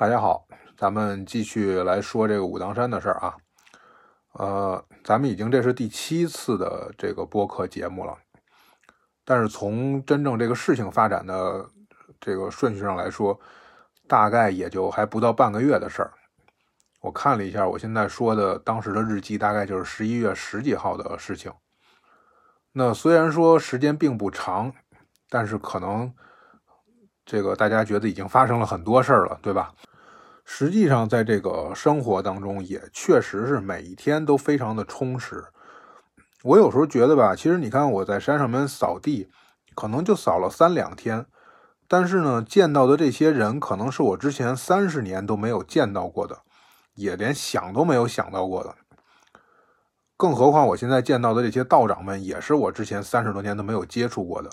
大家好，咱们继续来说这个武当山的事儿啊。呃，咱们已经这是第七次的这个播客节目了，但是从真正这个事情发展的这个顺序上来说，大概也就还不到半个月的事儿。我看了一下，我现在说的当时的日记，大概就是十一月十几号的事情。那虽然说时间并不长，但是可能这个大家觉得已经发生了很多事儿了，对吧？实际上，在这个生活当中，也确实是每一天都非常的充实。我有时候觉得吧，其实你看我在山上面扫地，可能就扫了三两天，但是呢，见到的这些人，可能是我之前三十年都没有见到过的，也连想都没有想到过的。更何况我现在见到的这些道长们，也是我之前三十多年都没有接触过的。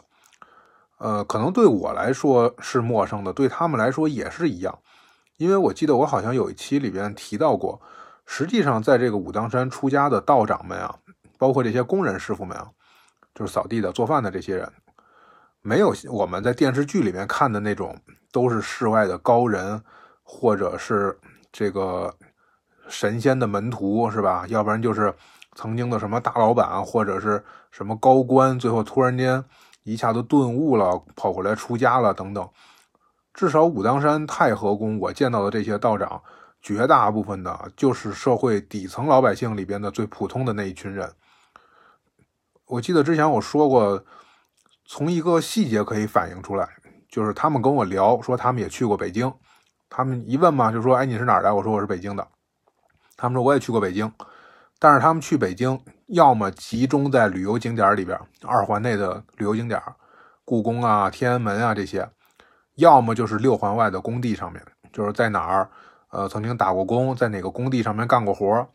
呃，可能对我来说是陌生的，对他们来说也是一样。因为我记得我好像有一期里边提到过，实际上在这个武当山出家的道长们啊，包括这些工人师傅们啊，就是扫地的、做饭的这些人，没有我们在电视剧里面看的那种都是世外的高人，或者是这个神仙的门徒，是吧？要不然就是曾经的什么大老板或者是什么高官，最后突然间一下子顿悟了，跑过来出家了等等。至少武当山太和宫，我见到的这些道长，绝大部分的就是社会底层老百姓里边的最普通的那一群人。我记得之前我说过，从一个细节可以反映出来，就是他们跟我聊说他们也去过北京，他们一问嘛就说：“哎，你是哪儿的？”我说：“我是北京的。”他们说：“我也去过北京。”但是他们去北京，要么集中在旅游景点里边，二环内的旅游景点，故宫啊、天安门啊这些。要么就是六环外的工地上面，就是在哪儿，呃，曾经打过工，在哪个工地上面干过活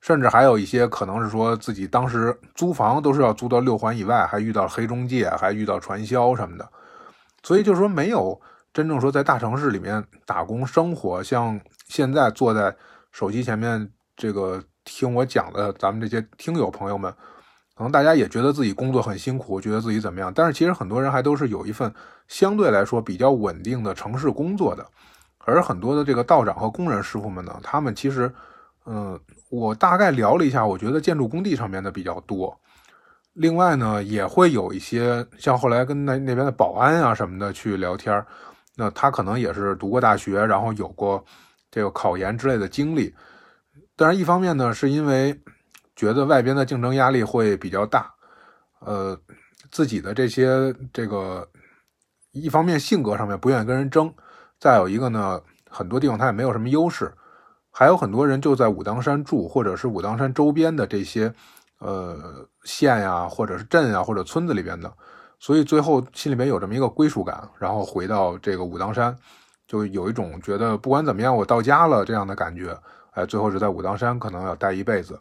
甚至还有一些可能是说自己当时租房都是要租到六环以外，还遇到黑中介，还遇到传销什么的，所以就是说没有真正说在大城市里面打工生活，像现在坐在手机前面这个听我讲的咱们这些听友朋友们。可能大家也觉得自己工作很辛苦，觉得自己怎么样？但是其实很多人还都是有一份相对来说比较稳定的城市工作的。而很多的这个道长和工人师傅们呢，他们其实，嗯，我大概聊了一下，我觉得建筑工地上面的比较多。另外呢，也会有一些像后来跟那那边的保安啊什么的去聊天那他可能也是读过大学，然后有过这个考研之类的经历。但是一方面呢，是因为。觉得外边的竞争压力会比较大，呃，自己的这些这个一方面性格上面不愿意跟人争，再有一个呢，很多地方他也没有什么优势，还有很多人就在武当山住，或者是武当山周边的这些呃县呀，或者是镇啊，或者村子里边的，所以最后心里面有这么一个归属感，然后回到这个武当山，就有一种觉得不管怎么样我到家了这样的感觉，哎，最后是在武当山可能要待一辈子。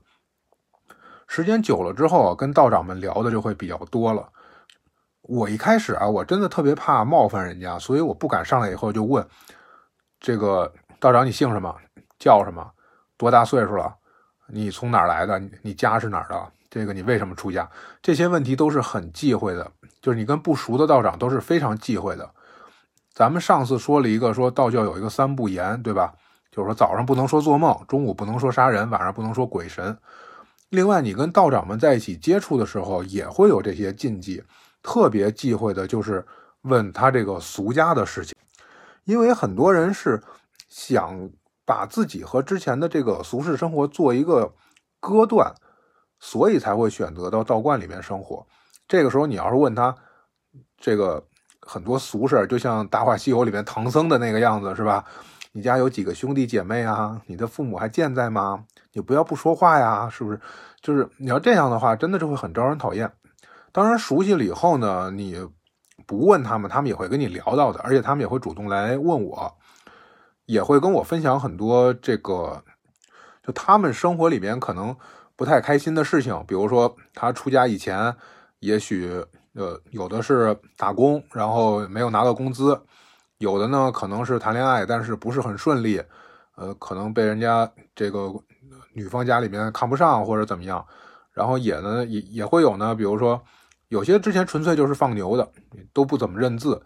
时间久了之后啊，跟道长们聊的就会比较多了。我一开始啊，我真的特别怕冒犯人家，所以我不敢上来以后就问这个道长你姓什么，叫什么，多大岁数了，你从哪儿来的，你家是哪儿的，这个你为什么出家，这些问题都是很忌讳的。就是你跟不熟的道长都是非常忌讳的。咱们上次说了一个，说道教有一个三不言，对吧？就是说早上不能说做梦，中午不能说杀人，晚上不能说鬼神。另外，你跟道长们在一起接触的时候，也会有这些禁忌。特别忌讳的就是问他这个俗家的事情，因为很多人是想把自己和之前的这个俗世生活做一个割断，所以才会选择到道观里面生活。这个时候，你要是问他这个很多俗事就像《大话西游》里面唐僧的那个样子，是吧？你家有几个兄弟姐妹啊？你的父母还健在吗？你不要不说话呀，是不是？就是你要这样的话，真的就会很招人讨厌。当然，熟悉了以后呢，你不问他们，他们也会跟你聊到的，而且他们也会主动来问我，也会跟我分享很多这个，就他们生活里面可能不太开心的事情。比如说，他出家以前，也许呃有的是打工，然后没有拿到工资。有的呢，可能是谈恋爱，但是不是很顺利，呃，可能被人家这个女方家里面看不上或者怎么样，然后也呢也也会有呢，比如说有些之前纯粹就是放牛的，都不怎么认字，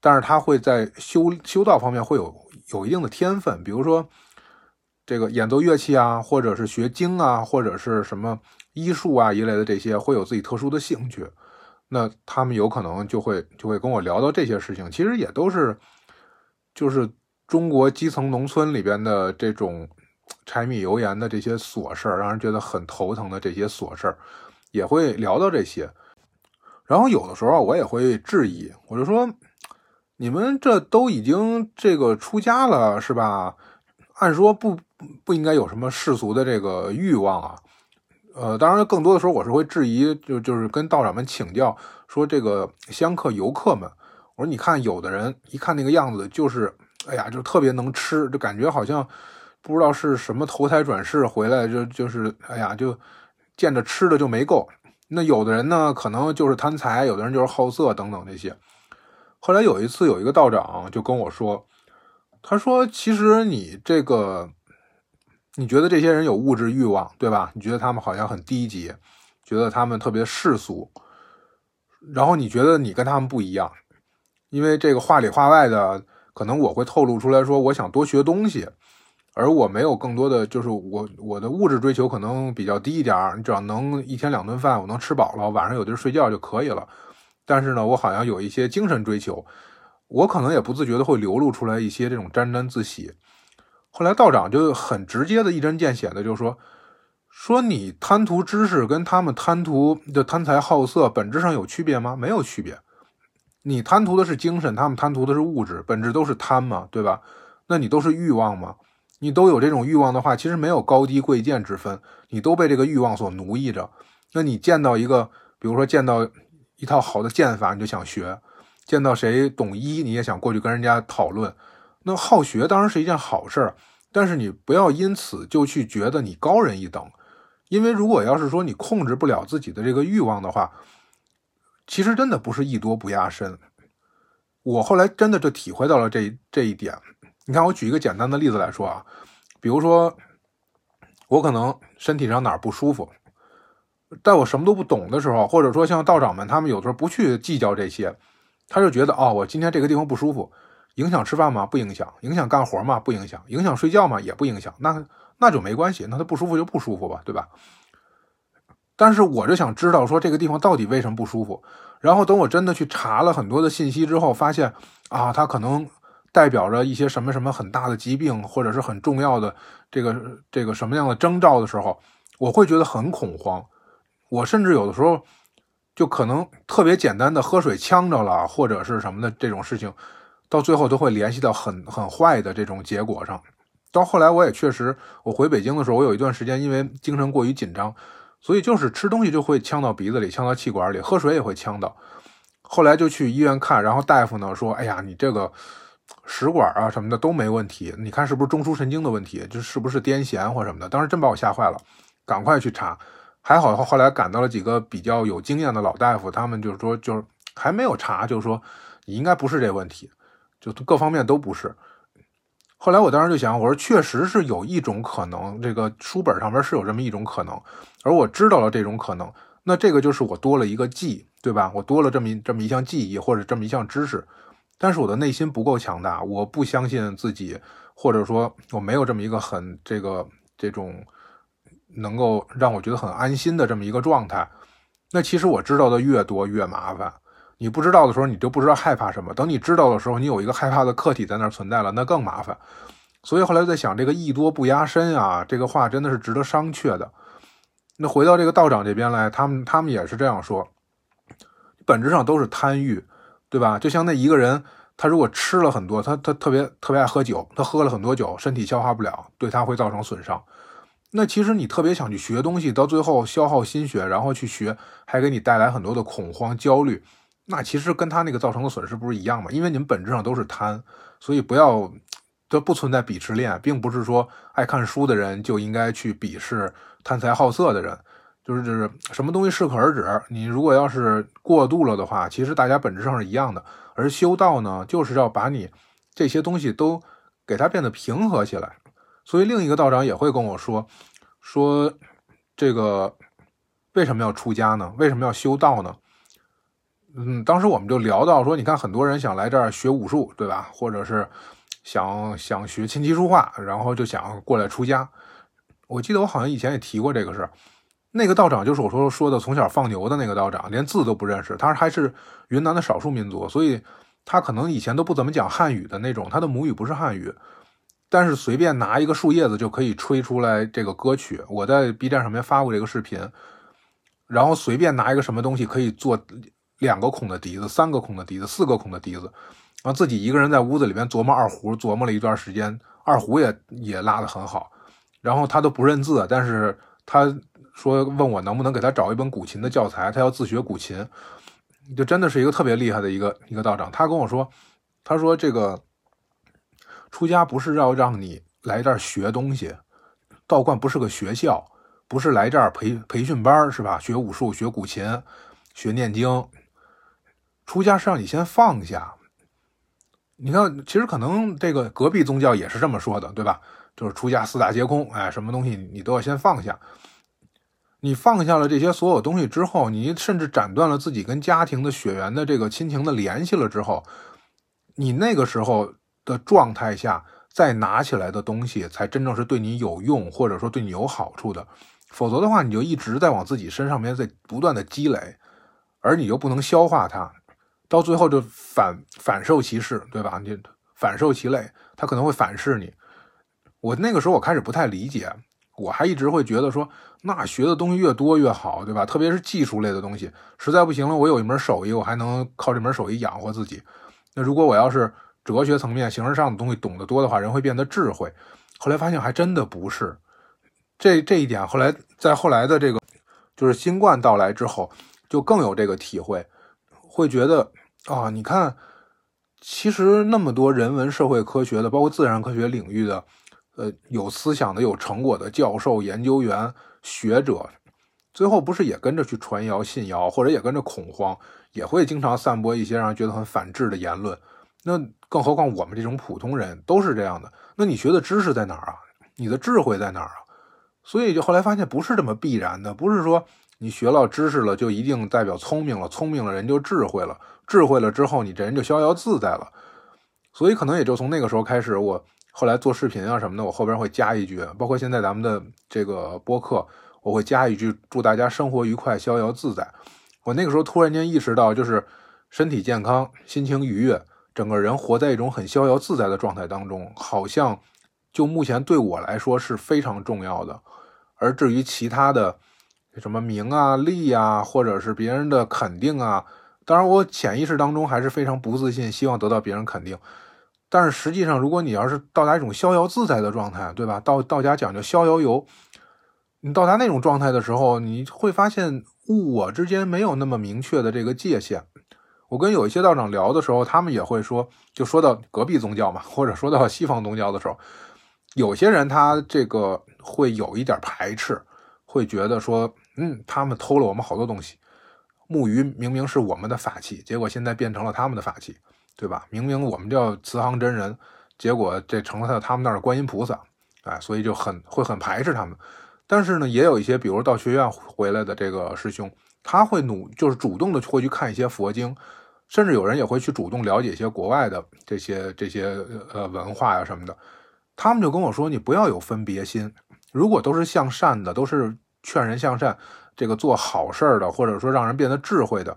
但是他会在修修道方面会有有一定的天分，比如说这个演奏乐器啊，或者是学经啊，或者是什么医术啊一类的这些，会有自己特殊的兴趣。那他们有可能就会就会跟我聊到这些事情，其实也都是就是中国基层农村里边的这种柴米油盐的这些琐事儿，让人觉得很头疼的这些琐事儿，也会聊到这些。然后有的时候我也会质疑，我就说你们这都已经这个出家了是吧？按说不不应该有什么世俗的这个欲望啊。呃，当然，更多的时候我是会质疑，就就是跟道长们请教，说这个香客游客们，我说你看，有的人一看那个样子，就是哎呀，就特别能吃，就感觉好像不知道是什么投胎转世回来，就就是哎呀，就见着吃的就没够。那有的人呢，可能就是贪财，有的人就是好色等等这些。后来有一次，有一个道长就跟我说，他说，其实你这个。你觉得这些人有物质欲望，对吧？你觉得他们好像很低级，觉得他们特别世俗，然后你觉得你跟他们不一样，因为这个话里话外的，可能我会透露出来说，我想多学东西，而我没有更多的，就是我我的物质追求可能比较低一点你只要能一天两顿饭，我能吃饱了，晚上有地儿睡觉就可以了。但是呢，我好像有一些精神追求，我可能也不自觉的会流露出来一些这种沾沾自喜。后来道长就很直接的一针见血的就说：“说你贪图知识跟他们贪图的贪财好色本质上有区别吗？没有区别。你贪图的是精神，他们贪图的是物质，本质都是贪嘛，对吧？那你都是欲望嘛？你都有这种欲望的话，其实没有高低贵贱之分，你都被这个欲望所奴役着。那你见到一个，比如说见到一套好的剑法，你就想学；见到谁懂医，你也想过去跟人家讨论。”那好学当然是一件好事，但是你不要因此就去觉得你高人一等，因为如果要是说你控制不了自己的这个欲望的话，其实真的不是艺多不压身。我后来真的就体会到了这这一点。你看，我举一个简单的例子来说啊，比如说我可能身体上哪儿不舒服，在我什么都不懂的时候，或者说像道长们他们有时候不去计较这些，他就觉得哦，我今天这个地方不舒服。影响吃饭吗？不影响。影响干活吗？不影响。影响睡觉吗？也不影响。那那就没关系。那他不舒服就不舒服吧，对吧？但是我就想知道说这个地方到底为什么不舒服。然后等我真的去查了很多的信息之后，发现啊，它可能代表着一些什么什么很大的疾病，或者是很重要的这个这个什么样的征兆的时候，我会觉得很恐慌。我甚至有的时候就可能特别简单的喝水呛着了，或者是什么的这种事情。到最后都会联系到很很坏的这种结果上。到后来我也确实，我回北京的时候，我有一段时间因为精神过于紧张，所以就是吃东西就会呛到鼻子里，呛到气管里，喝水也会呛到。后来就去医院看，然后大夫呢说：“哎呀，你这个食管啊什么的都没问题，你看是不是中枢神经的问题？就是不是癫痫或什么的？”当时真把我吓坏了，赶快去查。还好后来赶到了几个比较有经验的老大夫，他们就说就是还没有查，就是说你应该不是这问题。就各方面都不是。后来我当时就想，我说确实是有一种可能，这个书本上面是有这么一种可能，而我知道了这种可能，那这个就是我多了一个记，对吧？我多了这么这么一项记忆或者这么一项知识，但是我的内心不够强大，我不相信自己，或者说我没有这么一个很这个这种能够让我觉得很安心的这么一个状态。那其实我知道的越多越麻烦。你不知道的时候，你就不知道害怕什么。等你知道的时候，你有一个害怕的客体在那儿存在了，那更麻烦。所以后来在想，这个艺多不压身啊，这个话真的是值得商榷的。那回到这个道长这边来，他们他们也是这样说，本质上都是贪欲，对吧？就像那一个人，他如果吃了很多，他他特别特别爱喝酒，他喝了很多酒，身体消化不了，对他会造成损伤。那其实你特别想去学东西，到最后消耗心血，然后去学，还给你带来很多的恐慌焦虑。那其实跟他那个造成的损失不是一样吗？因为你们本质上都是贪，所以不要，这不存在鄙视链，并不是说爱看书的人就应该去鄙视贪财好色的人，就是就是什么东西适可而止。你如果要是过度了的话，其实大家本质上是一样的。而修道呢，就是要把你这些东西都给它变得平和起来。所以另一个道长也会跟我说，说这个为什么要出家呢？为什么要修道呢？嗯，当时我们就聊到说，你看很多人想来这儿学武术，对吧？或者是想想学琴棋书画，然后就想过来出家。我记得我好像以前也提过这个事。那个道长就是我说说的从小放牛的那个道长，连字都不认识。他还是云南的少数民族，所以他可能以前都不怎么讲汉语的那种，他的母语不是汉语。但是随便拿一个树叶子就可以吹出来这个歌曲。我在 B 站上面发过这个视频。然后随便拿一个什么东西可以做两个孔的笛子、三个孔的笛子、四个孔的笛子。然后自己一个人在屋子里边琢磨二胡，琢磨了一段时间，二胡也也拉得很好。然后他都不认字，但是他。说问我能不能给他找一本古琴的教材，他要自学古琴，就真的是一个特别厉害的一个一个道长。他跟我说，他说这个出家不是要让你来这儿学东西，道观不是个学校，不是来这儿培培训班是吧？学武术、学古琴、学念经，出家是让你先放下。你看，其实可能这个隔壁宗教也是这么说的，对吧？就是出家四大皆空，哎，什么东西你都要先放下。你放下了这些所有东西之后，你甚至斩断了自己跟家庭的血缘的这个亲情的联系了之后，你那个时候的状态下再拿起来的东西，才真正是对你有用，或者说对你有好处的。否则的话，你就一直在往自己身上面在不断的积累，而你又不能消化它，到最后就反反受其事，对吧？你反受其累，他可能会反噬你。我那个时候我开始不太理解。我还一直会觉得说，那学的东西越多越好，对吧？特别是技术类的东西，实在不行了，我有一门手艺，我还能靠这门手艺养活自己。那如果我要是哲学层面、形式上的东西懂得多的话，人会变得智慧。后来发现还真的不是，这这一点后来在后来的这个就是新冠到来之后，就更有这个体会，会觉得啊，你看，其实那么多人文社会科学的，包括自然科学领域的。呃，有思想的、有成果的教授、研究员、学者，最后不是也跟着去传谣、信谣，或者也跟着恐慌，也会经常散播一些让人觉得很反智的言论。那更何况我们这种普通人都是这样的。那你学的知识在哪儿啊？你的智慧在哪儿啊？所以就后来发现不是这么必然的，不是说你学了知识了就一定代表聪明了，聪明了人就智慧了，智慧了之后你这人就逍遥自在了。所以可能也就从那个时候开始，我。后来做视频啊什么的，我后边会加一句，包括现在咱们的这个播客，我会加一句祝大家生活愉快、逍遥自在。我那个时候突然间意识到，就是身体健康、心情愉悦，整个人活在一种很逍遥自在的状态当中，好像就目前对我来说是非常重要的。而至于其他的什么名啊、利啊，或者是别人的肯定啊，当然我潜意识当中还是非常不自信，希望得到别人肯定。但是实际上，如果你要是到达一种逍遥自在的状态，对吧？道道家讲究逍遥游，你到达那种状态的时候，你会发现物我之间没有那么明确的这个界限。我跟有一些道长聊的时候，他们也会说，就说到隔壁宗教嘛，或者说到西方宗教的时候，有些人他这个会有一点排斥，会觉得说，嗯，他们偷了我们好多东西，木鱼明明是我们的法器，结果现在变成了他们的法器。对吧？明明我们叫慈航真人，结果这成了他他们那儿的观音菩萨，哎，所以就很会很排斥他们。但是呢，也有一些，比如到学院回来的这个师兄，他会努，就是主动的会去看一些佛经，甚至有人也会去主动了解一些国外的这些这些呃文化呀什么的。他们就跟我说，你不要有分别心，如果都是向善的，都是劝人向善，这个做好事儿的，或者说让人变得智慧的，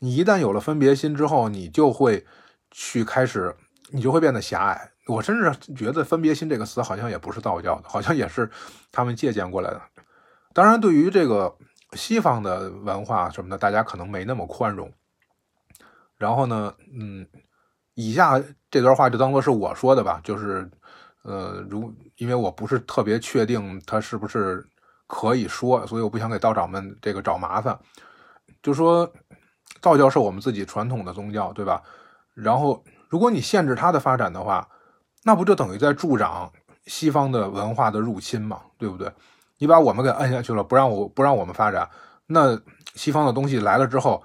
你一旦有了分别心之后，你就会。去开始，你就会变得狭隘。我甚至觉得“分别心”这个词好像也不是道教的，好像也是他们借鉴过来的。当然，对于这个西方的文化什么的，大家可能没那么宽容。然后呢，嗯，以下这段话就当做是我说的吧，就是，呃，如因为我不是特别确定他是不是可以说，所以我不想给道长们这个找麻烦。就说道教是我们自己传统的宗教，对吧？然后，如果你限制它的发展的话，那不就等于在助长西方的文化的入侵吗？对不对？你把我们给摁下去了，不让我不让我们发展，那西方的东西来了之后，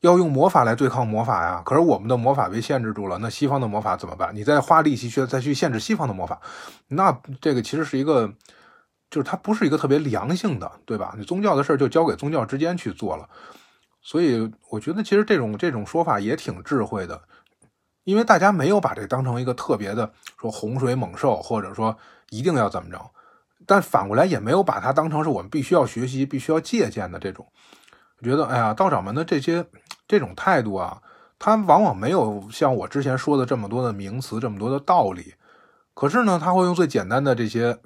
要用魔法来对抗魔法呀。可是我们的魔法被限制住了，那西方的魔法怎么办？你再花力气去再去限制西方的魔法，那这个其实是一个，就是它不是一个特别良性的，对吧？你宗教的事儿就交给宗教之间去做了。所以我觉得其实这种这种说法也挺智慧的。因为大家没有把这当成一个特别的说洪水猛兽，或者说一定要怎么着，但反过来也没有把它当成是我们必须要学习、必须要借鉴的这种。觉得哎呀，道长们的这些这种态度啊，他往往没有像我之前说的这么多的名词、这么多的道理，可是呢，他会用最简单的这些，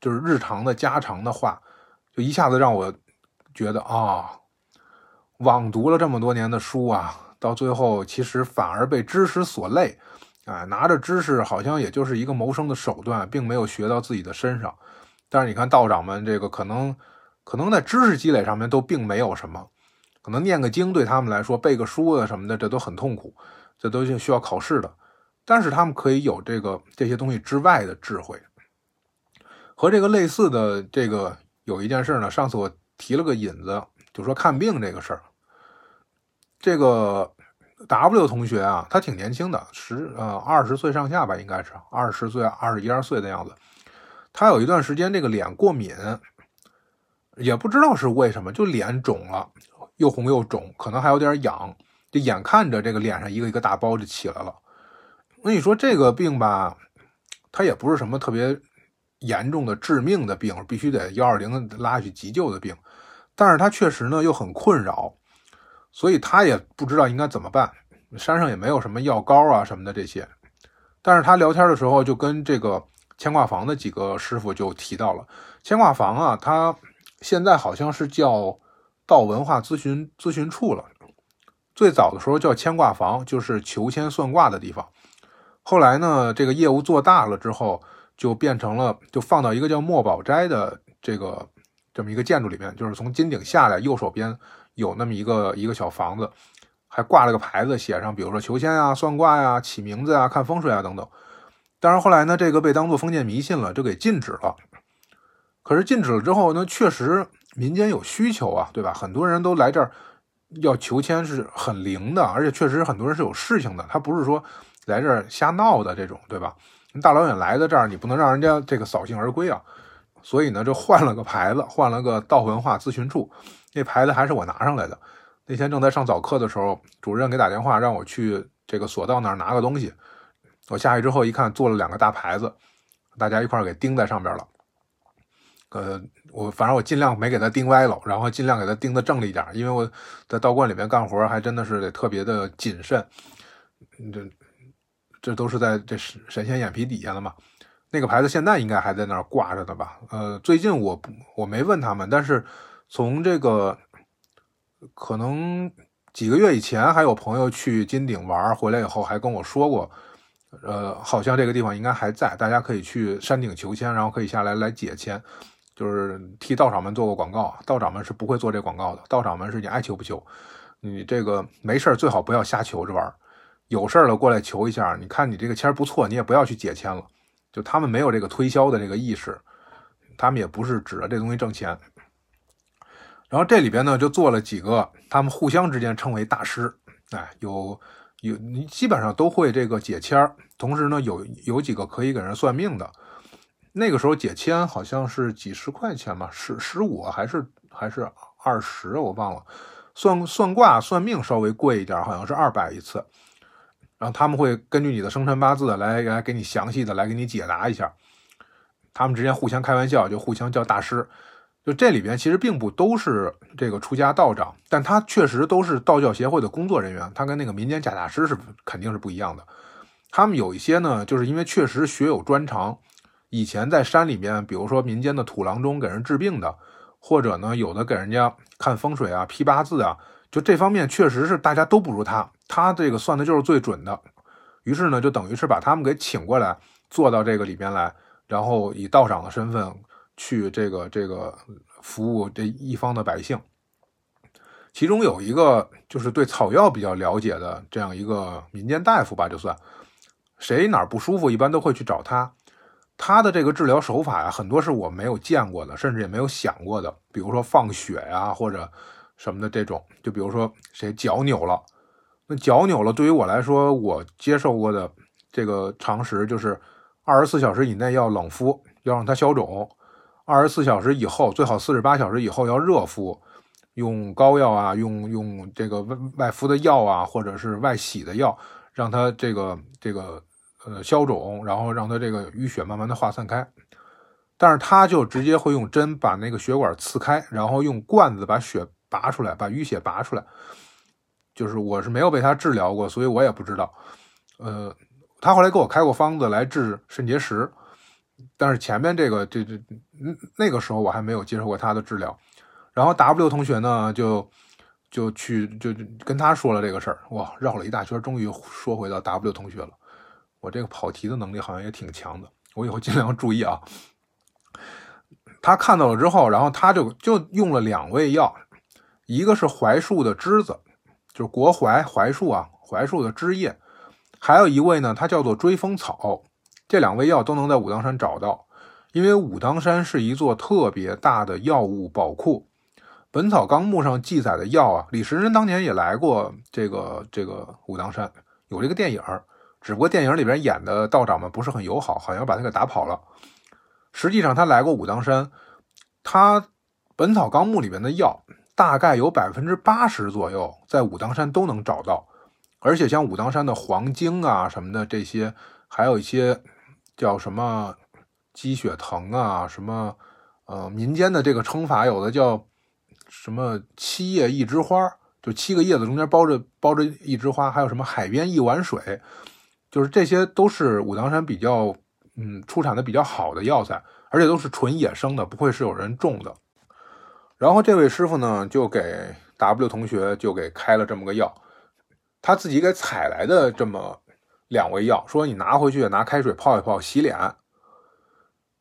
就是日常的家常的话，就一下子让我觉得啊，枉读了这么多年的书啊，到最后其实反而被知识所累，啊，拿着知识好像也就是一个谋生的手段，并没有学到自己的身上。但是你看道长们这个可能。可能在知识积累上面都并没有什么，可能念个经对他们来说，背个书啊什么的，这都很痛苦，这都是需要考试的。但是他们可以有这个这些东西之外的智慧。和这个类似的这个有一件事呢，上次我提了个引子，就说看病这个事儿。这个 W 同学啊，他挺年轻的，十呃二十岁上下吧，应该是二十岁二十一二岁的样子。他有一段时间这个脸过敏。也不知道是为什么，就脸肿了，又红又肿，可能还有点痒，就眼看着这个脸上一个一个大包就起来了。那你说这个病吧，它也不是什么特别严重的致命的病，必须得幺二零拉去急救的病，但是他确实呢又很困扰，所以他也不知道应该怎么办。山上也没有什么药膏啊什么的这些，但是他聊天的时候就跟这个牵挂房的几个师傅就提到了牵挂房啊，他。现在好像是叫道文化咨询咨询处了，最早的时候叫牵挂房，就是求签算卦的地方。后来呢，这个业务做大了之后，就变成了就放到一个叫墨宝斋的这个这么一个建筑里面，就是从金顶下来，右手边有那么一个一个小房子，还挂了个牌子，写上比如说求签啊、算卦呀、起名字啊、看风水啊等等。但是后来呢，这个被当做封建迷信了，就给禁止了。可是禁止了之后，那确实民间有需求啊，对吧？很多人都来这儿要求签，是很灵的，而且确实很多人是有事情的，他不是说来这儿瞎闹的这种，对吧？大老远来的这儿，你不能让人家这个扫兴而归啊。所以呢，就换了个牌子，换了个道文化咨询处，那牌子还是我拿上来的。那天正在上早课的时候，主任给打电话让我去这个索道那儿拿个东西，我下去之后一看，做了两个大牌子，大家一块儿给钉在上边了。呃，我反正我尽量没给他钉歪了，然后尽量给他钉的正了一点，因为我在道观里面干活还真的是得特别的谨慎。这这都是在这神神仙眼皮底下的嘛。那个牌子现在应该还在那儿挂着的吧？呃，最近我我没问他们，但是从这个可能几个月以前，还有朋友去金顶玩回来以后，还跟我说过，呃，好像这个地方应该还在，大家可以去山顶求签，然后可以下来来解签。就是替道长们做过广告，道长们是不会做这广告的。道长们是你爱求不求，你这个没事最好不要瞎求着玩有事了过来求一下，你看你这个签不错，你也不要去解签了。就他们没有这个推销的这个意识，他们也不是指着这东西挣钱。然后这里边呢，就做了几个，他们互相之间称为大师，哎，有有你基本上都会这个解签同时呢，有有几个可以给人算命的。那个时候解签好像是几十块钱吧，十十五还是还是二十，我忘了。算算卦算命稍微贵一点，好像是二百一次。然后他们会根据你的生辰八字来来给你详细的来给你解答一下。他们之间互相开玩笑，就互相叫大师。就这里边其实并不都是这个出家道长，但他确实都是道教协会的工作人员。他跟那个民间假大师是肯定是不一样的。他们有一些呢，就是因为确实学有专长。以前在山里面，比如说民间的土郎中给人治病的，或者呢有的给人家看风水啊、批八字啊，就这方面确实是大家都不如他，他这个算的就是最准的。于是呢，就等于是把他们给请过来，坐到这个里边来，然后以道长的身份去这个这个服务这一方的百姓。其中有一个就是对草药比较了解的这样一个民间大夫吧，就算谁哪儿不舒服，一般都会去找他。他的这个治疗手法呀，很多是我没有见过的，甚至也没有想过的。比如说放血呀，或者什么的这种。就比如说谁脚扭了，那脚扭了，对于我来说，我接受过的这个常识就是二十四小时以内要冷敷，要让它消肿；二十四小时以后，最好四十八小时以后要热敷，用膏药啊，用用这个外外敷的药啊，或者是外洗的药，让它这个这个呃消肿，然后让它这个淤血慢慢的化散开。但是他就直接会用针把那个血管刺开，然后用罐子把血拔出来，把淤血拔出来。就是我是没有被他治疗过，所以我也不知道。呃，他后来给我开过方子来治肾结石，但是前面这个这这那个时候我还没有接受过他的治疗。然后 W 同学呢就。就去就跟他说了这个事儿，哇，绕了一大圈，终于说回到 W 同学了。我这个跑题的能力好像也挺强的，我以后尽量注意啊。他看到了之后，然后他就就用了两味药，一个是槐树的枝子，就是国槐槐树啊，槐树的枝叶，还有一味呢，它叫做追风草。这两味药都能在武当山找到，因为武当山是一座特别大的药物宝库。《本草纲目》上记载的药啊，李时珍当年也来过这个这个武当山，有这个电影只不过电影里边演的道长们不是很友好，好像把他给打跑了。实际上他来过武当山，他《本草纲目》里边的药大概有百分之八十左右在武当山都能找到，而且像武当山的黄精啊什么的这些，还有一些叫什么鸡血藤啊什么，呃，民间的这个称法有的叫。什么七叶一枝花，就七个叶子中间包着包着一枝花，还有什么海边一碗水，就是这些都是武当山比较嗯出产的比较好的药材，而且都是纯野生的，不会是有人种的。然后这位师傅呢，就给 W 同学就给开了这么个药，他自己给采来的这么两味药，说你拿回去拿开水泡一泡洗脸。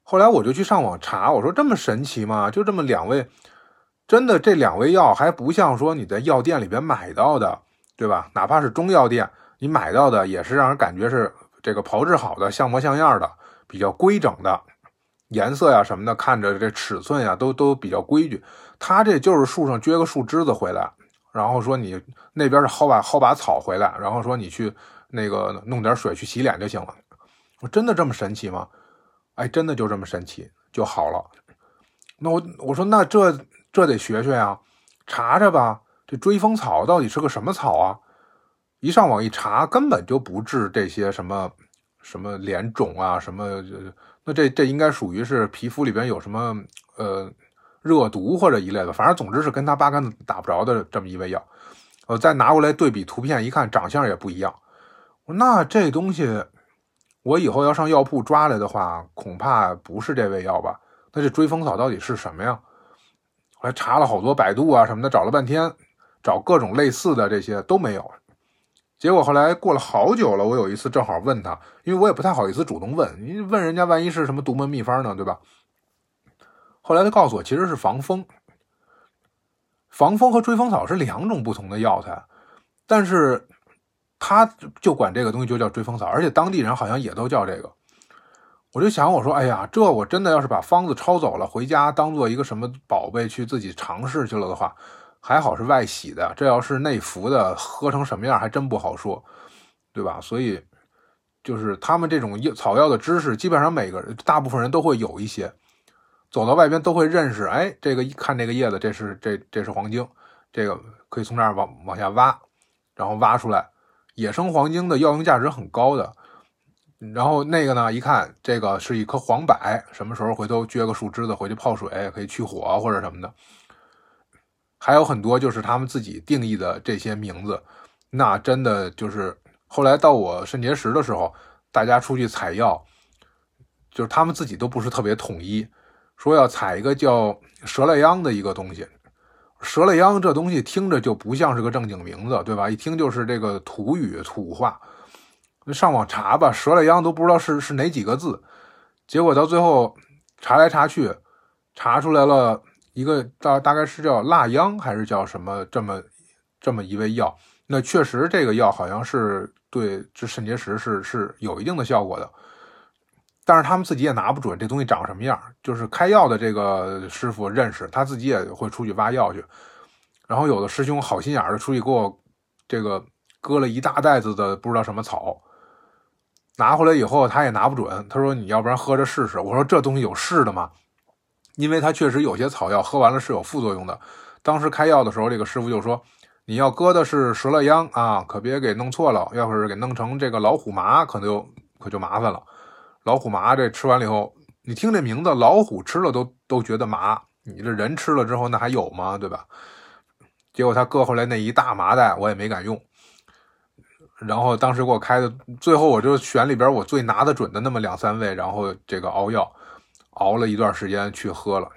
后来我就去上网查，我说这么神奇吗？就这么两味。真的，这两味药还不像说你在药店里边买到的，对吧？哪怕是中药店，你买到的也是让人感觉是这个炮制好的、像模像样的、比较规整的，颜色呀什么的，看着这尺寸呀都都比较规矩。他这就是树上撅个树枝子回来，然后说你那边是薅把薅把草回来，然后说你去那个弄点水去洗脸就行了。我真的这么神奇吗？哎，真的就这么神奇就好了。那我我说那这。这得学学呀，查查吧。这追风草到底是个什么草啊？一上网一查，根本就不治这些什么什么脸肿啊，什么那这这应该属于是皮肤里边有什么呃热毒或者一类的，反正总之是跟他八竿子打不着的这么一味药。我再拿过来对比图片一看，长相也不一样。那这东西我以后要上药铺抓来的话，恐怕不是这味药吧？那这追风草到底是什么呀？我还查了好多百度啊什么的，找了半天，找各种类似的这些都没有。结果后来过了好久了，我有一次正好问他，因为我也不太好意思主动问，你问人家万一是什么独门秘方呢，对吧？后来他告诉我，其实是防风。防风和追风草是两种不同的药材，但是他就管这个东西就叫追风草，而且当地人好像也都叫这个。我就想，我说，哎呀，这我真的要是把方子抄走了，回家当做一个什么宝贝去自己尝试去了的话，还好是外洗的。这要是内服的，喝成什么样还真不好说，对吧？所以，就是他们这种药草药的知识，基本上每个人大部分人都会有一些，走到外边都会认识。哎，这个一看这个叶子，这是这这是黄精，这个可以从这儿往往下挖，然后挖出来，野生黄精的药用价值很高的。然后那个呢？一看这个是一棵黄柏，什么时候回头撅个树枝子回去泡水，可以去火或者什么的。还有很多就是他们自己定义的这些名字，那真的就是后来到我肾结石的时候，大家出去采药，就是他们自己都不是特别统一，说要采一个叫蛇赖秧的一个东西。蛇赖秧这东西听着就不像是个正经名字，对吧？一听就是这个土语土话。上网查吧，蛇赖秧都不知道是是哪几个字，结果到最后查来查去，查出来了一个大大概是叫腊秧还是叫什么这么这么一味药。那确实这个药好像是对治肾结石是是有一定的效果的，但是他们自己也拿不准这东西长什么样。就是开药的这个师傅认识，他自己也会出去挖药去。然后有的师兄好心眼的出去给我这个割了一大袋子的不知道什么草。拿回来以后，他也拿不准。他说：“你要不然喝着试试。”我说：“这东西有试的吗？”因为他确实有些草药喝完了是有副作用的。当时开药的时候，这个师傅就说：“你要割的是石勒秧啊，可别给弄错了，要是给弄成这个老虎麻，可能就可就麻烦了。老虎麻这吃完了以后，你听这名字，老虎吃了都都觉得麻，你这人吃了之后那还有吗？对吧？结果他割回来那一大麻袋，我也没敢用。然后当时给我开的，最后我就选里边我最拿得准的那么两三味，然后这个熬药，熬了一段时间去喝了。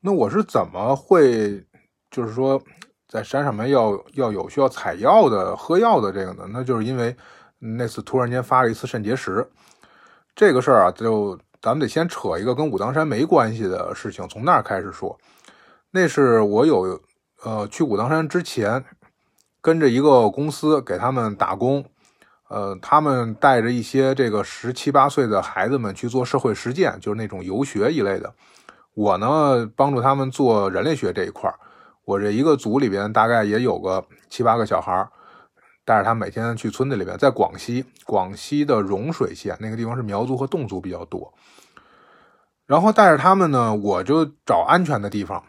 那我是怎么会，就是说？在山上面要要有需要采药的喝药的这个呢，那就是因为那次突然间发了一次肾结石，这个事儿啊，就咱们得先扯一个跟武当山没关系的事情，从那儿开始说。那是我有呃去武当山之前，跟着一个公司给他们打工，呃，他们带着一些这个十七八岁的孩子们去做社会实践，就是那种游学一类的。我呢，帮助他们做人类学这一块儿。我这一个组里边大概也有个七八个小孩带着他每天去村子里边，在广西，广西的融水县那个地方是苗族和侗族比较多。然后带着他们呢，我就找安全的地方，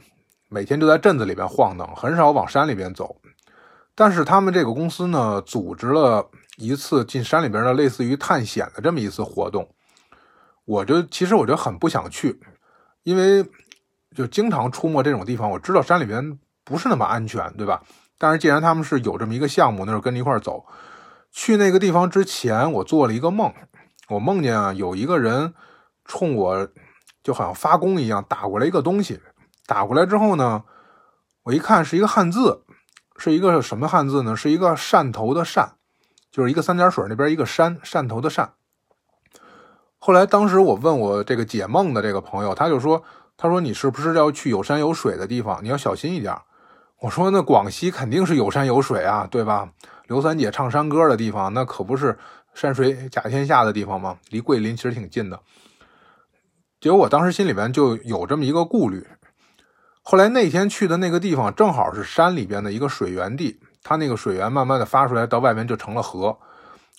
每天就在镇子里边晃荡，很少往山里边走。但是他们这个公司呢，组织了一次进山里边的类似于探险的这么一次活动，我就其实我就很不想去，因为就经常出没这种地方，我知道山里边。不是那么安全，对吧？但是既然他们是有这么一个项目，那就跟着一块走。去那个地方之前，我做了一个梦，我梦见啊有一个人冲我就好像发功一样打过来一个东西，打过来之后呢，我一看是一个汉字，是一个什么汉字呢？是一个汕头的汕，就是一个三点水那边一个山，汕头的汕。后来当时我问我这个解梦的这个朋友，他就说，他说你是不是要去有山有水的地方？你要小心一点。我说那广西肯定是有山有水啊，对吧？刘三姐唱山歌的地方，那可不是山水甲天下的地方吗？离桂林其实挺近的。结果我当时心里边就有这么一个顾虑。后来那天去的那个地方正好是山里边的一个水源地，它那个水源慢慢的发出来，到外面就成了河。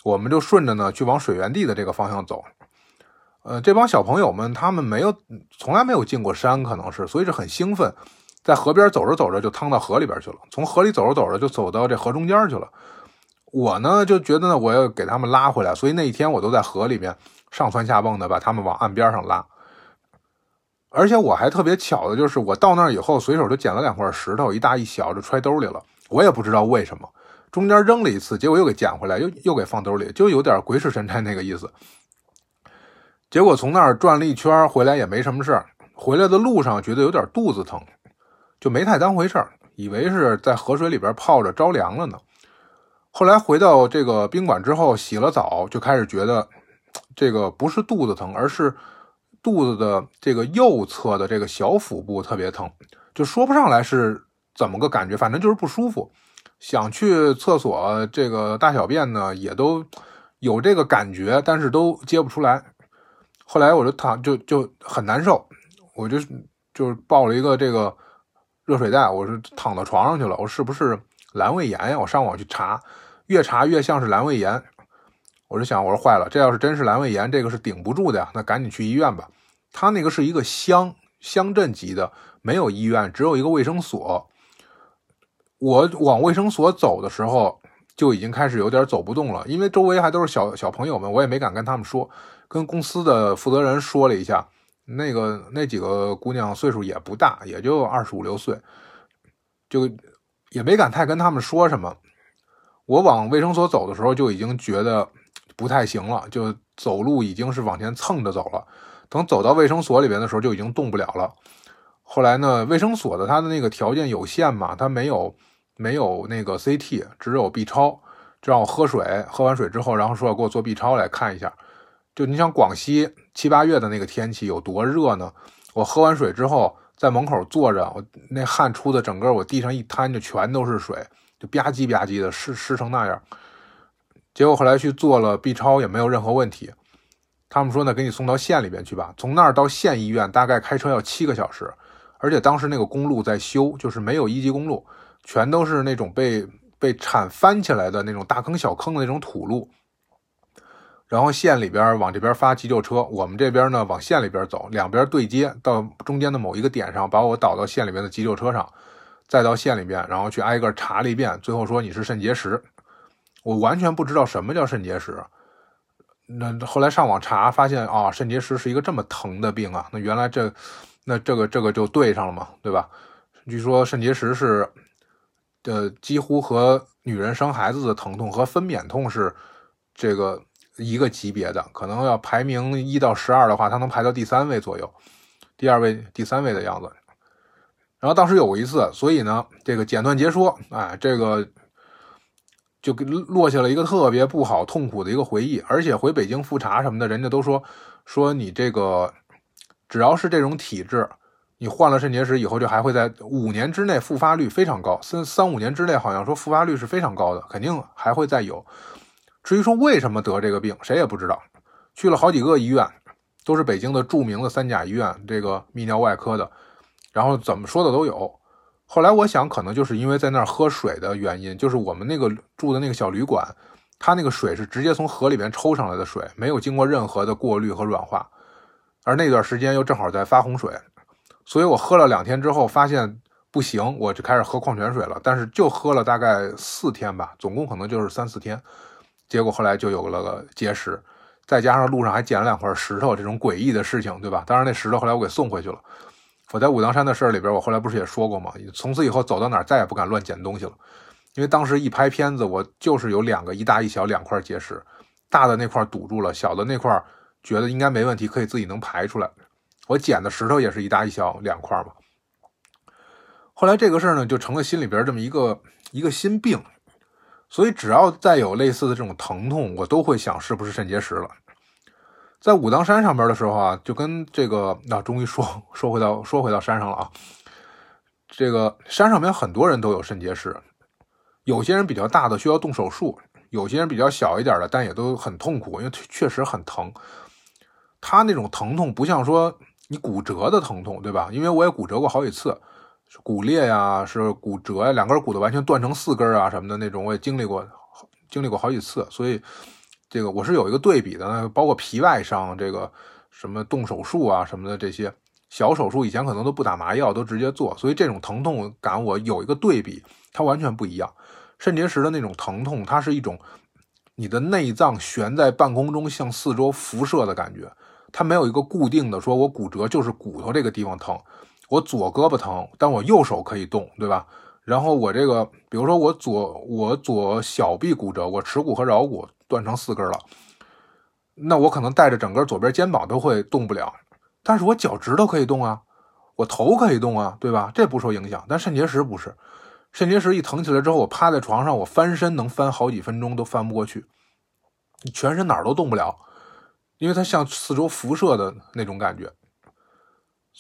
我们就顺着呢去往水源地的这个方向走。呃，这帮小朋友们他们没有从来没有进过山，可能是所以是很兴奋。在河边走着走着就趟到河里边去了，从河里走着走着就走到这河中间去了。我呢就觉得呢我要给他们拉回来，所以那一天我都在河里面上蹿下蹦的把他们往岸边上拉。而且我还特别巧的就是我到那儿以后随手就捡了两块石头，一大一小就揣兜里了。我也不知道为什么，中间扔了一次，结果又给捡回来，又又给放兜里，就有点鬼使神差那个意思。结果从那儿转了一圈回来也没什么事，回来的路上觉得有点肚子疼。就没太当回事儿，以为是在河水里边泡着着凉了呢。后来回到这个宾馆之后，洗了澡，就开始觉得这个不是肚子疼，而是肚子的这个右侧的这个小腹部特别疼，就说不上来是怎么个感觉，反正就是不舒服。想去厕所这个大小便呢，也都有这个感觉，但是都接不出来。后来我就躺，就就很难受，我就就抱了一个这个。热水袋，我是躺到床上去了。我是不是阑尾炎呀？我上网去查，越查越像是阑尾炎。我就想，我说坏了，这要是真是阑尾炎，这个是顶不住的呀。那赶紧去医院吧。他那个是一个乡乡镇级的，没有医院，只有一个卫生所。我往卫生所走的时候，就已经开始有点走不动了，因为周围还都是小小朋友们，我也没敢跟他们说。跟公司的负责人说了一下。那个那几个姑娘岁数也不大，也就二十五六岁，就也没敢太跟他们说什么。我往卫生所走的时候就已经觉得不太行了，就走路已经是往前蹭着走了。等走到卫生所里边的时候，就已经动不了了。后来呢，卫生所的它的那个条件有限嘛，它没有没有那个 CT，只有 B 超，就让我喝水，喝完水之后，然后说要给我做 B 超来看一下。就你想广西七八月的那个天气有多热呢？我喝完水之后，在门口坐着，我那汗出的整个我地上一摊就全都是水，就吧唧吧唧的湿湿成那样。结果后来去做了 B 超也没有任何问题。他们说呢，给你送到县里边去吧。从那儿到县医院大概开车要七个小时，而且当时那个公路在修，就是没有一级公路，全都是那种被被铲翻起来的那种大坑小坑的那种土路。然后县里边往这边发急救车，我们这边呢往县里边走，两边对接到中间的某一个点上，把我导到县里边的急救车上。再到县里边，然后去挨个查了一遍，最后说你是肾结石。我完全不知道什么叫肾结石。那后来上网查，发现啊，肾结石是一个这么疼的病啊。那原来这，那这个这个就对上了嘛，对吧？据说肾结石是，呃，几乎和女人生孩子的疼痛和分娩痛是这个一个级别的。可能要排名一到十二的话，它能排到第三位左右，第二位、第三位的样子。然后当时有过一次，所以呢，这个简短截说，哎，这个。就给落下了一个特别不好、痛苦的一个回忆，而且回北京复查什么的，人家都说说你这个只要是这种体质，你患了肾结石以后，就还会在五年之内复发率非常高，三三五年之内好像说复发率是非常高的，肯定还会再有。至于说为什么得这个病，谁也不知道。去了好几个医院，都是北京的著名的三甲医院，这个泌尿外科的，然后怎么说的都有。后来我想，可能就是因为在那儿喝水的原因，就是我们那个住的那个小旅馆，它那个水是直接从河里边抽上来的水，没有经过任何的过滤和软化，而那段时间又正好在发洪水，所以我喝了两天之后发现不行，我就开始喝矿泉水了。但是就喝了大概四天吧，总共可能就是三四天，结果后来就有了个结石，再加上路上还捡了两块石头，这种诡异的事情，对吧？当然那石头后来我给送回去了。我在武当山的事儿里边，我后来不是也说过吗？从此以后走到哪儿再也不敢乱捡东西了，因为当时一拍片子，我就是有两个一大一小两块结石，大的那块堵住了，小的那块觉得应该没问题，可以自己能排出来。我捡的石头也是一大一小两块嘛。后来这个事儿呢，就成了心里边这么一个一个心病，所以只要再有类似的这种疼痛，我都会想是不是肾结石了。在武当山上边的时候啊，就跟这个那终于说说回到说回到山上了啊。这个山上面很多人都有肾结石，有些人比较大的需要动手术，有些人比较小一点的，但也都很痛苦，因为确实很疼。他那种疼痛不像说你骨折的疼痛，对吧？因为我也骨折过好几次，骨裂呀，是骨折呀，两根骨头完全断成四根啊什么的那种，我也经历过，经历过好几次，所以。这个我是有一个对比的，包括皮外伤，这个什么动手术啊什么的这些小手术，以前可能都不打麻药，都直接做，所以这种疼痛感我有一个对比，它完全不一样。肾结石的那种疼痛，它是一种你的内脏悬在半空中向四周辐射的感觉，它没有一个固定的，说我骨折就是骨头这个地方疼，我左胳膊疼，但我右手可以动，对吧？然后我这个，比如说我左我左小臂骨折，我耻骨和桡骨。断成四根了，那我可能带着整个左边肩膀都会动不了，但是我脚趾头可以动啊，我头可以动啊，对吧？这不受影响。但肾结石不是，肾结石一疼起来之后，我趴在床上，我翻身能翻好几分钟都翻不过去，全身哪儿都动不了，因为它向四周辐射的那种感觉。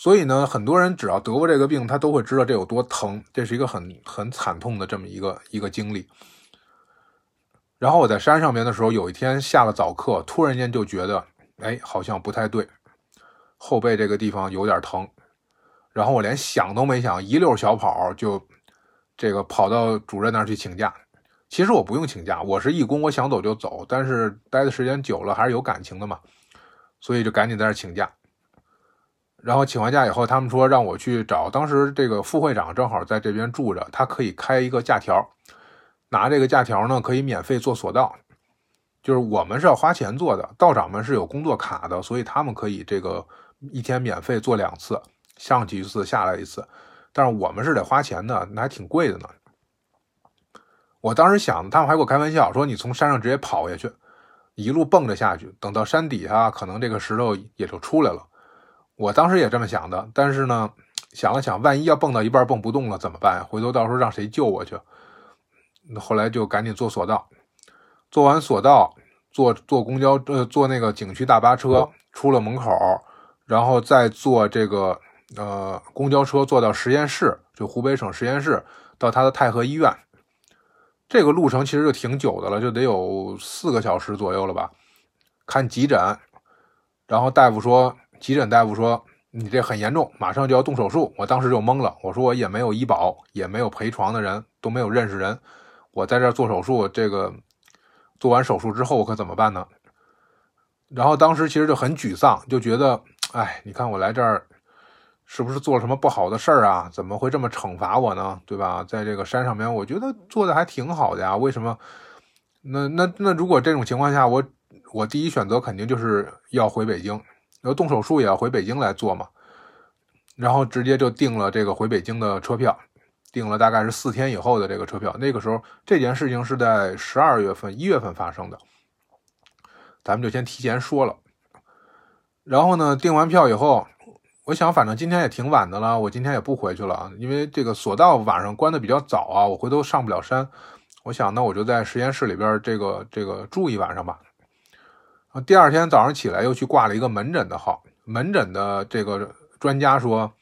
所以呢，很多人只要得过这个病，他都会知道这有多疼，这是一个很很惨痛的这么一个一个经历。然后我在山上面的时候，有一天下了早课，突然间就觉得，哎，好像不太对，后背这个地方有点疼。然后我连想都没想，一溜小跑就这个跑到主任那儿去请假。其实我不用请假，我是义工，我想走就走。但是待的时间久了，还是有感情的嘛，所以就赶紧在那请假。然后请完假以后，他们说让我去找当时这个副会长，正好在这边住着，他可以开一个假条。拿这个假条呢，可以免费做索道，就是我们是要花钱做的，道长们是有工作卡的，所以他们可以这个一天免费做两次，上去一次下来一次，但是我们是得花钱的，那还挺贵的呢。我当时想，他们还给我开玩笑说，你从山上直接跑下去，一路蹦着下去，等到山底下，可能这个石头也就出来了。我当时也这么想的，但是呢，想了想，万一要蹦到一半蹦不动了怎么办？回头到时候让谁救我去？后来就赶紧坐索道，坐完索道，坐坐公交，呃，坐那个景区大巴车出了门口，然后再坐这个呃公交车坐到实验室，就湖北省实验室，到他的太和医院。这个路程其实就挺久的了，就得有四个小时左右了吧。看急诊，然后大夫说，急诊大夫说你这很严重，马上就要动手术。我当时就懵了，我说我也没有医保，也没有陪床的人，都没有认识人。我在这做手术，这个做完手术之后我可怎么办呢？然后当时其实就很沮丧，就觉得，哎，你看我来这儿是不是做了什么不好的事儿啊？怎么会这么惩罚我呢？对吧？在这个山上面，我觉得做的还挺好的呀。为什么？那那那如果这种情况下，我我第一选择肯定就是要回北京，然后动手术也要回北京来做嘛。然后直接就订了这个回北京的车票，订了大概是四天以后的这个车票。那个时候这件事情是在十二月份、一月份发生的，咱们就先提前说了。然后呢，订完票以后。我想，反正今天也挺晚的了，我今天也不回去了，因为这个索道晚上关的比较早啊，我回头上不了山。我想，那我就在实验室里边这个这个住一晚上吧。啊，第二天早上起来又去挂了一个门诊的号，门诊的这个专家说：“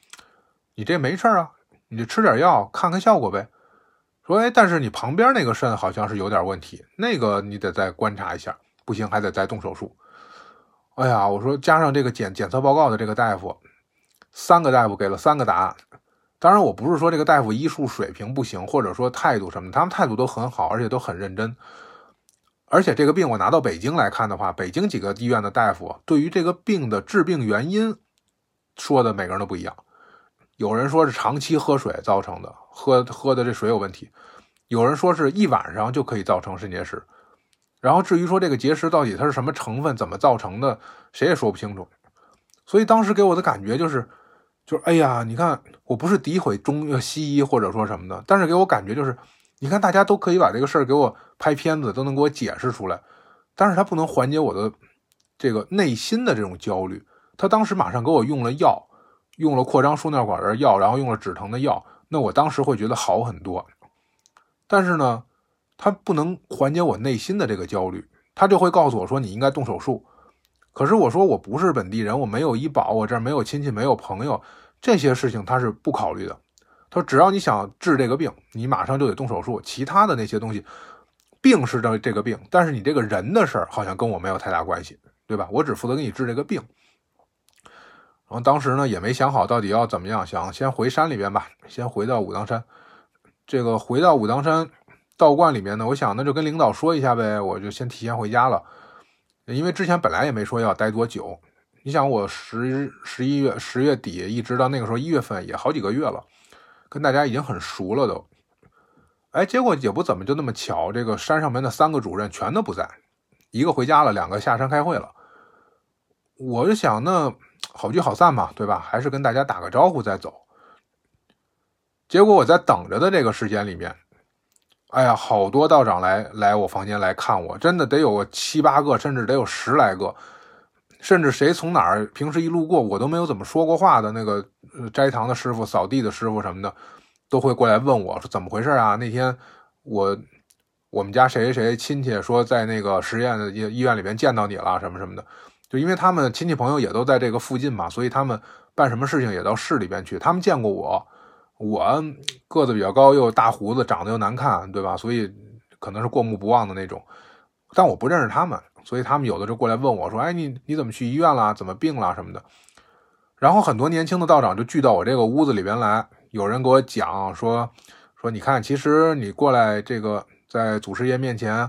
你这没事啊，你就吃点药看看效果呗。”说：“哎，但是你旁边那个肾好像是有点问题，那个你得再观察一下，不行还得再动手术。”哎呀，我说加上这个检检测报告的这个大夫。三个大夫给了三个答案，当然我不是说这个大夫医术水平不行，或者说态度什么，他们态度都很好，而且都很认真。而且这个病我拿到北京来看的话，北京几个医院的大夫对于这个病的致病原因说的每个人都不一样。有人说是长期喝水造成的，喝喝的这水有问题；有人说是一晚上就可以造成肾结石。然后至于说这个结石到底它是什么成分，怎么造成的，谁也说不清楚。所以当时给我的感觉就是。就是哎呀，你看，我不是诋毁中西医或者说什么的，但是给我感觉就是，你看大家都可以把这个事儿给我拍片子，都能给我解释出来，但是他不能缓解我的这个内心的这种焦虑。他当时马上给我用了药，用了扩张输尿管的药，然后用了止疼的药，那我当时会觉得好很多。但是呢，他不能缓解我内心的这个焦虑，他就会告诉我说你应该动手术。可是我说我不是本地人，我没有医保，我这儿没有亲戚，没有朋友，这些事情他是不考虑的。说只要你想治这个病，你马上就得动手术，其他的那些东西，病是这这个病，但是你这个人的事儿好像跟我没有太大关系，对吧？我只负责给你治这个病。然后当时呢也没想好到底要怎么样，想先回山里边吧，先回到武当山。这个回到武当山道观里面呢，我想那就跟领导说一下呗，我就先提前回家了。因为之前本来也没说要待多久，你想我十十一月十月底一直到那个时候一月份也好几个月了，跟大家已经很熟了都。哎，结果也不怎么就那么巧，这个山上面的三个主任全都不在，一个回家了，两个下山开会了。我就想，那好聚好散嘛，对吧？还是跟大家打个招呼再走。结果我在等着的这个时间里面。哎呀，好多道长来来我房间来看我，真的得有七八个，甚至得有十来个，甚至谁从哪儿平时一路过我都没有怎么说过话的那个斋堂的师傅、扫地的师傅什么的，都会过来问我说怎么回事啊？那天我我们家谁谁亲戚说在那个实验的医院里面见到你了什么什么的，就因为他们亲戚朋友也都在这个附近嘛，所以他们办什么事情也到市里边去，他们见过我。我个子比较高，又大胡子，长得又难看，对吧？所以可能是过目不忘的那种。但我不认识他们，所以他们有的就过来问我说：“哎，你你怎么去医院了？怎么病了什么的？”然后很多年轻的道长就聚到我这个屋子里边来，有人给我讲说：“说你看，其实你过来这个在祖师爷面前，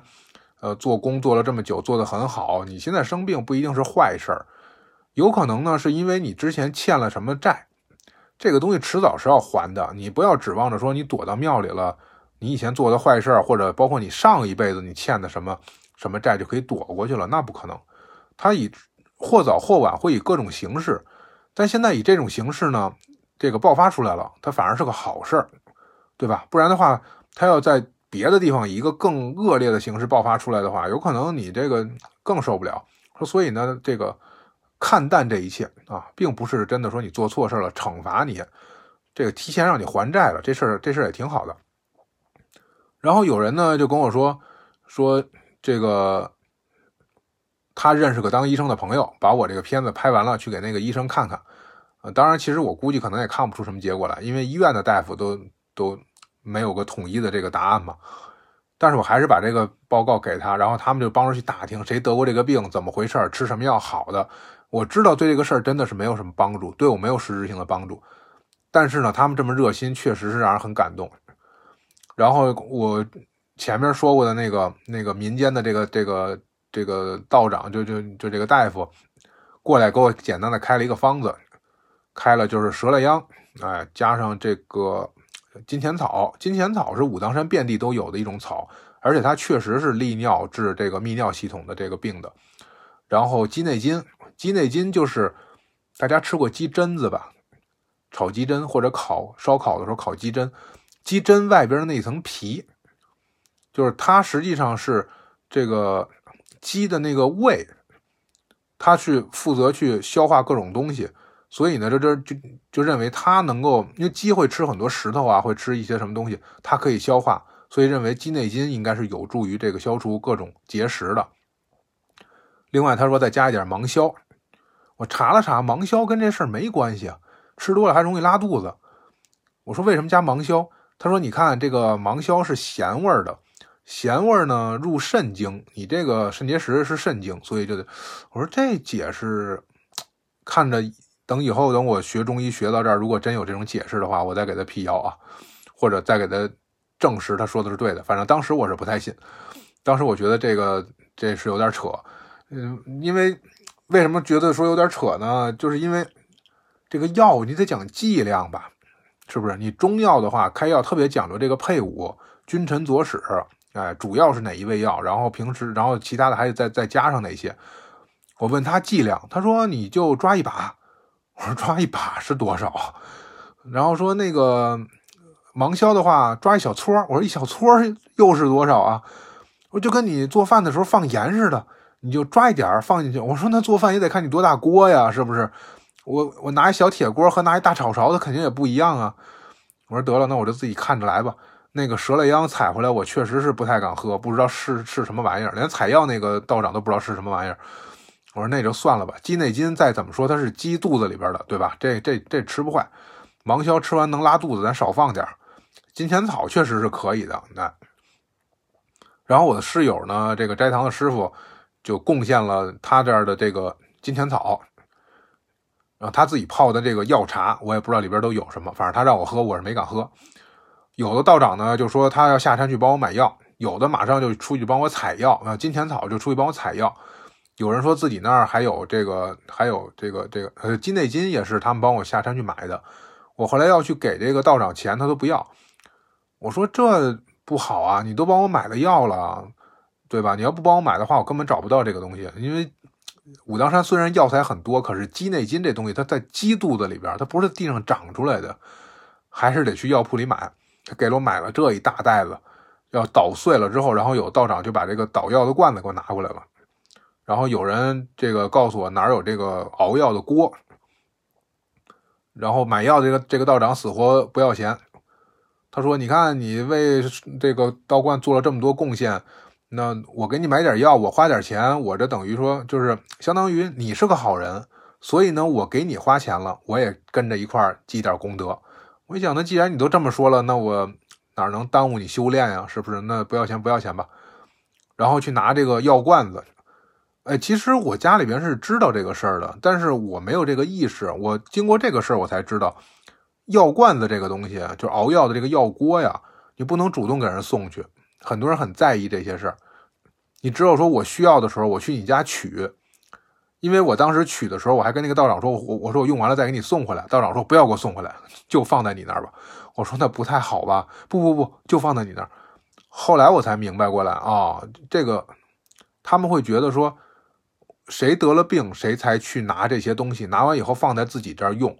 呃，做工做了这么久，做得很好。你现在生病不一定是坏事儿，有可能呢是因为你之前欠了什么债。”这个东西迟早是要还的，你不要指望着说你躲到庙里了，你以前做的坏事儿，或者包括你上一辈子你欠的什么什么债就可以躲过去了，那不可能。他以或早或晚会以各种形式，但现在以这种形式呢，这个爆发出来了，它反而是个好事儿，对吧？不然的话，他要在别的地方以一个更恶劣的形式爆发出来的话，有可能你这个更受不了。说所以呢，这个。看淡这一切啊，并不是真的说你做错事了，惩罚你，这个提前让你还债了，这事儿这事儿也挺好的。然后有人呢就跟我说说这个，他认识个当医生的朋友，把我这个片子拍完了，去给那个医生看看。呃，当然，其实我估计可能也看不出什么结果来，因为医院的大夫都都没有个统一的这个答案嘛。但是我还是把这个报告给他，然后他们就帮着去打听谁得过这个病，怎么回事，吃什么药好的。我知道对这个事儿真的是没有什么帮助，对我没有实质性的帮助。但是呢，他们这么热心，确实是让人很感动。然后我前面说过的那个那个民间的这个这个这个道长，就就就这个大夫过来给我简单的开了一个方子，开了就是蛇赖秧，哎，加上这个金钱草。金钱草是武当山遍地都有的一种草，而且它确实是利尿治这个泌尿系统的这个病的。然后鸡内金，鸡内金就是大家吃过鸡胗子吧？炒鸡胗或者烤烧烤的时候烤鸡胗，鸡胗外边那层皮，就是它实际上是这个鸡的那个胃，它去负责去消化各种东西。所以呢，这这就就认为它能够，因为鸡会吃很多石头啊，会吃一些什么东西，它可以消化，所以认为鸡内金应该是有助于这个消除各种结石的。另外，他说再加一点芒硝，我查了查，芒硝跟这事儿没关系啊，吃多了还容易拉肚子。我说为什么加芒硝？他说你看这个芒硝是咸味的，咸味呢入肾经，你这个肾结石是肾经，所以就得。我说这解释看着。等以后，等我学中医学到这儿，如果真有这种解释的话，我再给他辟谣啊，或者再给他证实他说的是对的。反正当时我是不太信，当时我觉得这个这是有点扯，嗯，因为为什么觉得说有点扯呢？就是因为这个药你得讲剂量吧，是不是？你中药的话开药特别讲究这个配伍，君臣佐使，哎，主要是哪一味药，然后平时然后其他的还得再再加上哪些。我问他剂量，他说你就抓一把。我说抓一把是多少？然后说那个芒硝的话，抓一小撮我说一小撮又是多少啊？我就跟你做饭的时候放盐似的，你就抓一点放进去。我说那做饭也得看你多大锅呀，是不是？我我拿一小铁锅和拿一大炒勺子肯定也不一样啊。我说得了，那我就自己看着来吧。那个蛇类秧采回来，我确实是不太敢喝，不知道是是什么玩意儿，连采药那个道长都不知道是什么玩意儿。我说那就算了吧，鸡内金再怎么说它是鸡肚子里边的，对吧？这这这吃不坏，芒硝吃完能拉肚子，咱少放点金钱草确实是可以的。那，然后我的室友呢，这个斋堂的师傅就贡献了他这儿的这个金钱草，然后他自己泡的这个药茶，我也不知道里边都有什么，反正他让我喝，我是没敢喝。有的道长呢就说他要下山去帮我买药，有的马上就出去帮我采药啊，金钱草就出去帮我采药。有人说自己那儿还有这个，还有这个，这个呃金内金也是他们帮我下山去买的。我后来要去给这个道长钱，他都不要。我说这不好啊，你都帮我买了药了，对吧？你要不帮我买的话，我根本找不到这个东西。因为武当山虽然药材很多，可是鸡内金这东西它在鸡肚子里边，它不是地上长出来的，还是得去药铺里买。他给了我买了这一大袋子，要捣碎了之后，然后有道长就把这个捣药的罐子给我拿过来了。然后有人这个告诉我哪有这个熬药的锅，然后买药这个这个道长死活不要钱，他说：“你看你为这个道观做了这么多贡献，那我给你买点药，我花点钱，我这等于说就是相当于你是个好人，所以呢，我给你花钱了，我也跟着一块儿积点功德。我一想，那既然你都这么说了，那我哪能耽误你修炼呀？是不是？那不要钱不要钱吧。然后去拿这个药罐子。”哎，其实我家里边是知道这个事儿的，但是我没有这个意识。我经过这个事儿，我才知道，药罐子这个东西，就熬药的这个药锅呀，你不能主动给人送去。很多人很在意这些事儿，你只有说我需要的时候，我去你家取。因为我当时取的时候，我还跟那个道长说，我我说我用完了再给你送回来。道长说不要给我送回来，就放在你那儿吧。我说那不太好吧？不不不，就放在你那儿。后来我才明白过来啊，这个他们会觉得说。谁得了病，谁才去拿这些东西，拿完以后放在自己这儿用。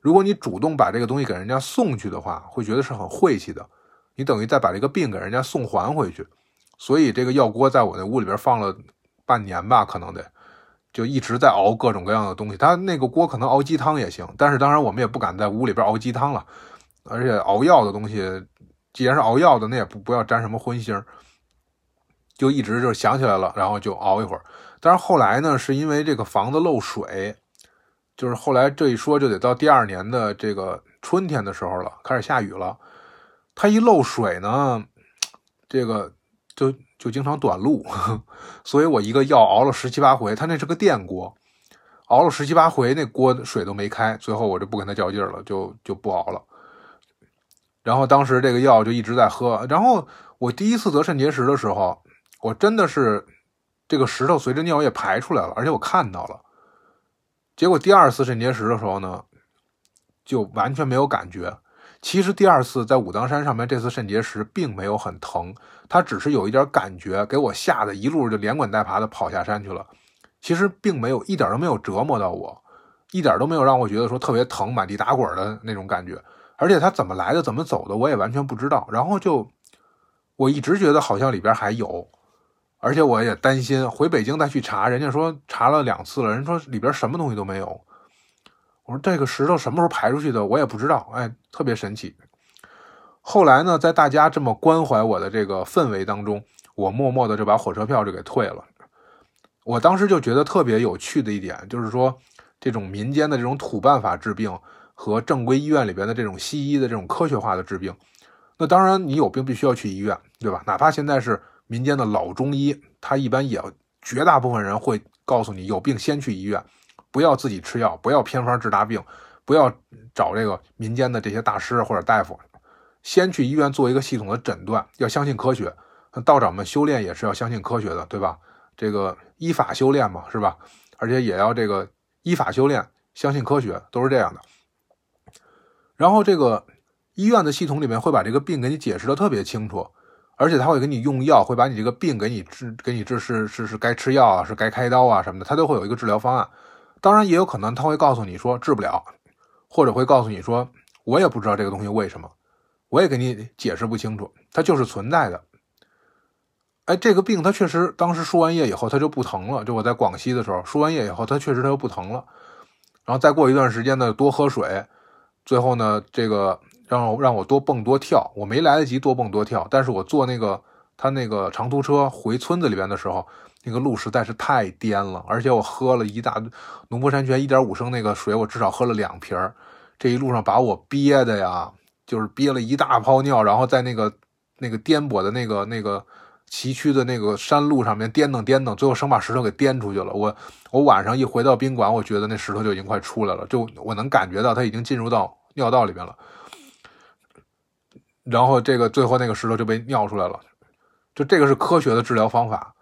如果你主动把这个东西给人家送去的话，会觉得是很晦气的。你等于再把这个病给人家送还回去。所以这个药锅在我那屋里边放了半年吧，可能得就一直在熬各种各样的东西。它那个锅可能熬鸡汤也行，但是当然我们也不敢在屋里边熬鸡汤了。而且熬药的东西，既然是熬药的，那也不不要沾什么荤腥。就一直就想起来了，然后就熬一会儿。但是后来呢，是因为这个房子漏水，就是后来这一说就得到第二年的这个春天的时候了，开始下雨了。它一漏水呢，这个就就经常短路，所以我一个药熬了十七八回。它那是个电锅，熬了十七八回，那锅水都没开。最后我就不跟他较劲了，就就不熬了。然后当时这个药就一直在喝。然后我第一次得肾结石的时候，我真的是。这个石头随着尿液排出来了，而且我看到了。结果第二次肾结石的时候呢，就完全没有感觉。其实第二次在武当山上面，这次肾结石并没有很疼，它只是有一点感觉，给我吓得一路就连滚带爬的跑下山去了。其实并没有一点都没有折磨到我，一点都没有让我觉得说特别疼、满地打滚的那种感觉。而且他怎么来的、怎么走的，我也完全不知道。然后就我一直觉得好像里边还有，而且我也担心回北京再去查，人家说查了两次了，人说里边什么东西都没有。我说这个石头什么时候排出去的，我也不知道。哎，特别神奇。后来呢，在大家这么关怀我的这个氛围当中，我默默的就把火车票就给退了。我当时就觉得特别有趣的一点，就是说这种民间的这种土办法治病和正规医院里边的这种西医的这种科学化的治病。那当然，你有病必须要去医院，对吧？哪怕现在是民间的老中医，他一般也绝大部分人会告诉你，有病先去医院。不要自己吃药，不要偏方治大病，不要找这个民间的这些大师或者大夫，先去医院做一个系统的诊断，要相信科学。道长们修炼也是要相信科学的，对吧？这个依法修炼嘛，是吧？而且也要这个依法修炼，相信科学，都是这样的。然后这个医院的系统里面会把这个病给你解释的特别清楚，而且他会给你用药，会把你这个病给你治，给你治是是是该吃药啊，是该开刀啊什么的，他都会有一个治疗方案。当然也有可能他会告诉你说治不了，或者会告诉你说我也不知道这个东西为什么，我也给你解释不清楚，它就是存在的。哎，这个病它确实当时输完液以后它就不疼了，就我在广西的时候输完液以后它确实它就不疼了，然后再过一段时间呢多喝水，最后呢这个让让我多蹦多跳，我没来得及多蹦多跳，但是我坐那个他那个长途车回村子里边的时候。那个路实在是太颠了，而且我喝了一大农夫山泉一点五升那个水，我至少喝了两瓶儿。这一路上把我憋的呀，就是憋了一大泡尿，然后在那个那个颠簸的那个那个崎岖的那个山路上面颠蹬颠蹬，最后生把石头给颠出去了。我我晚上一回到宾馆，我觉得那石头就已经快出来了，就我能感觉到它已经进入到尿道里边了。然后这个最后那个石头就被尿出来了，就这个是科学的治疗方法。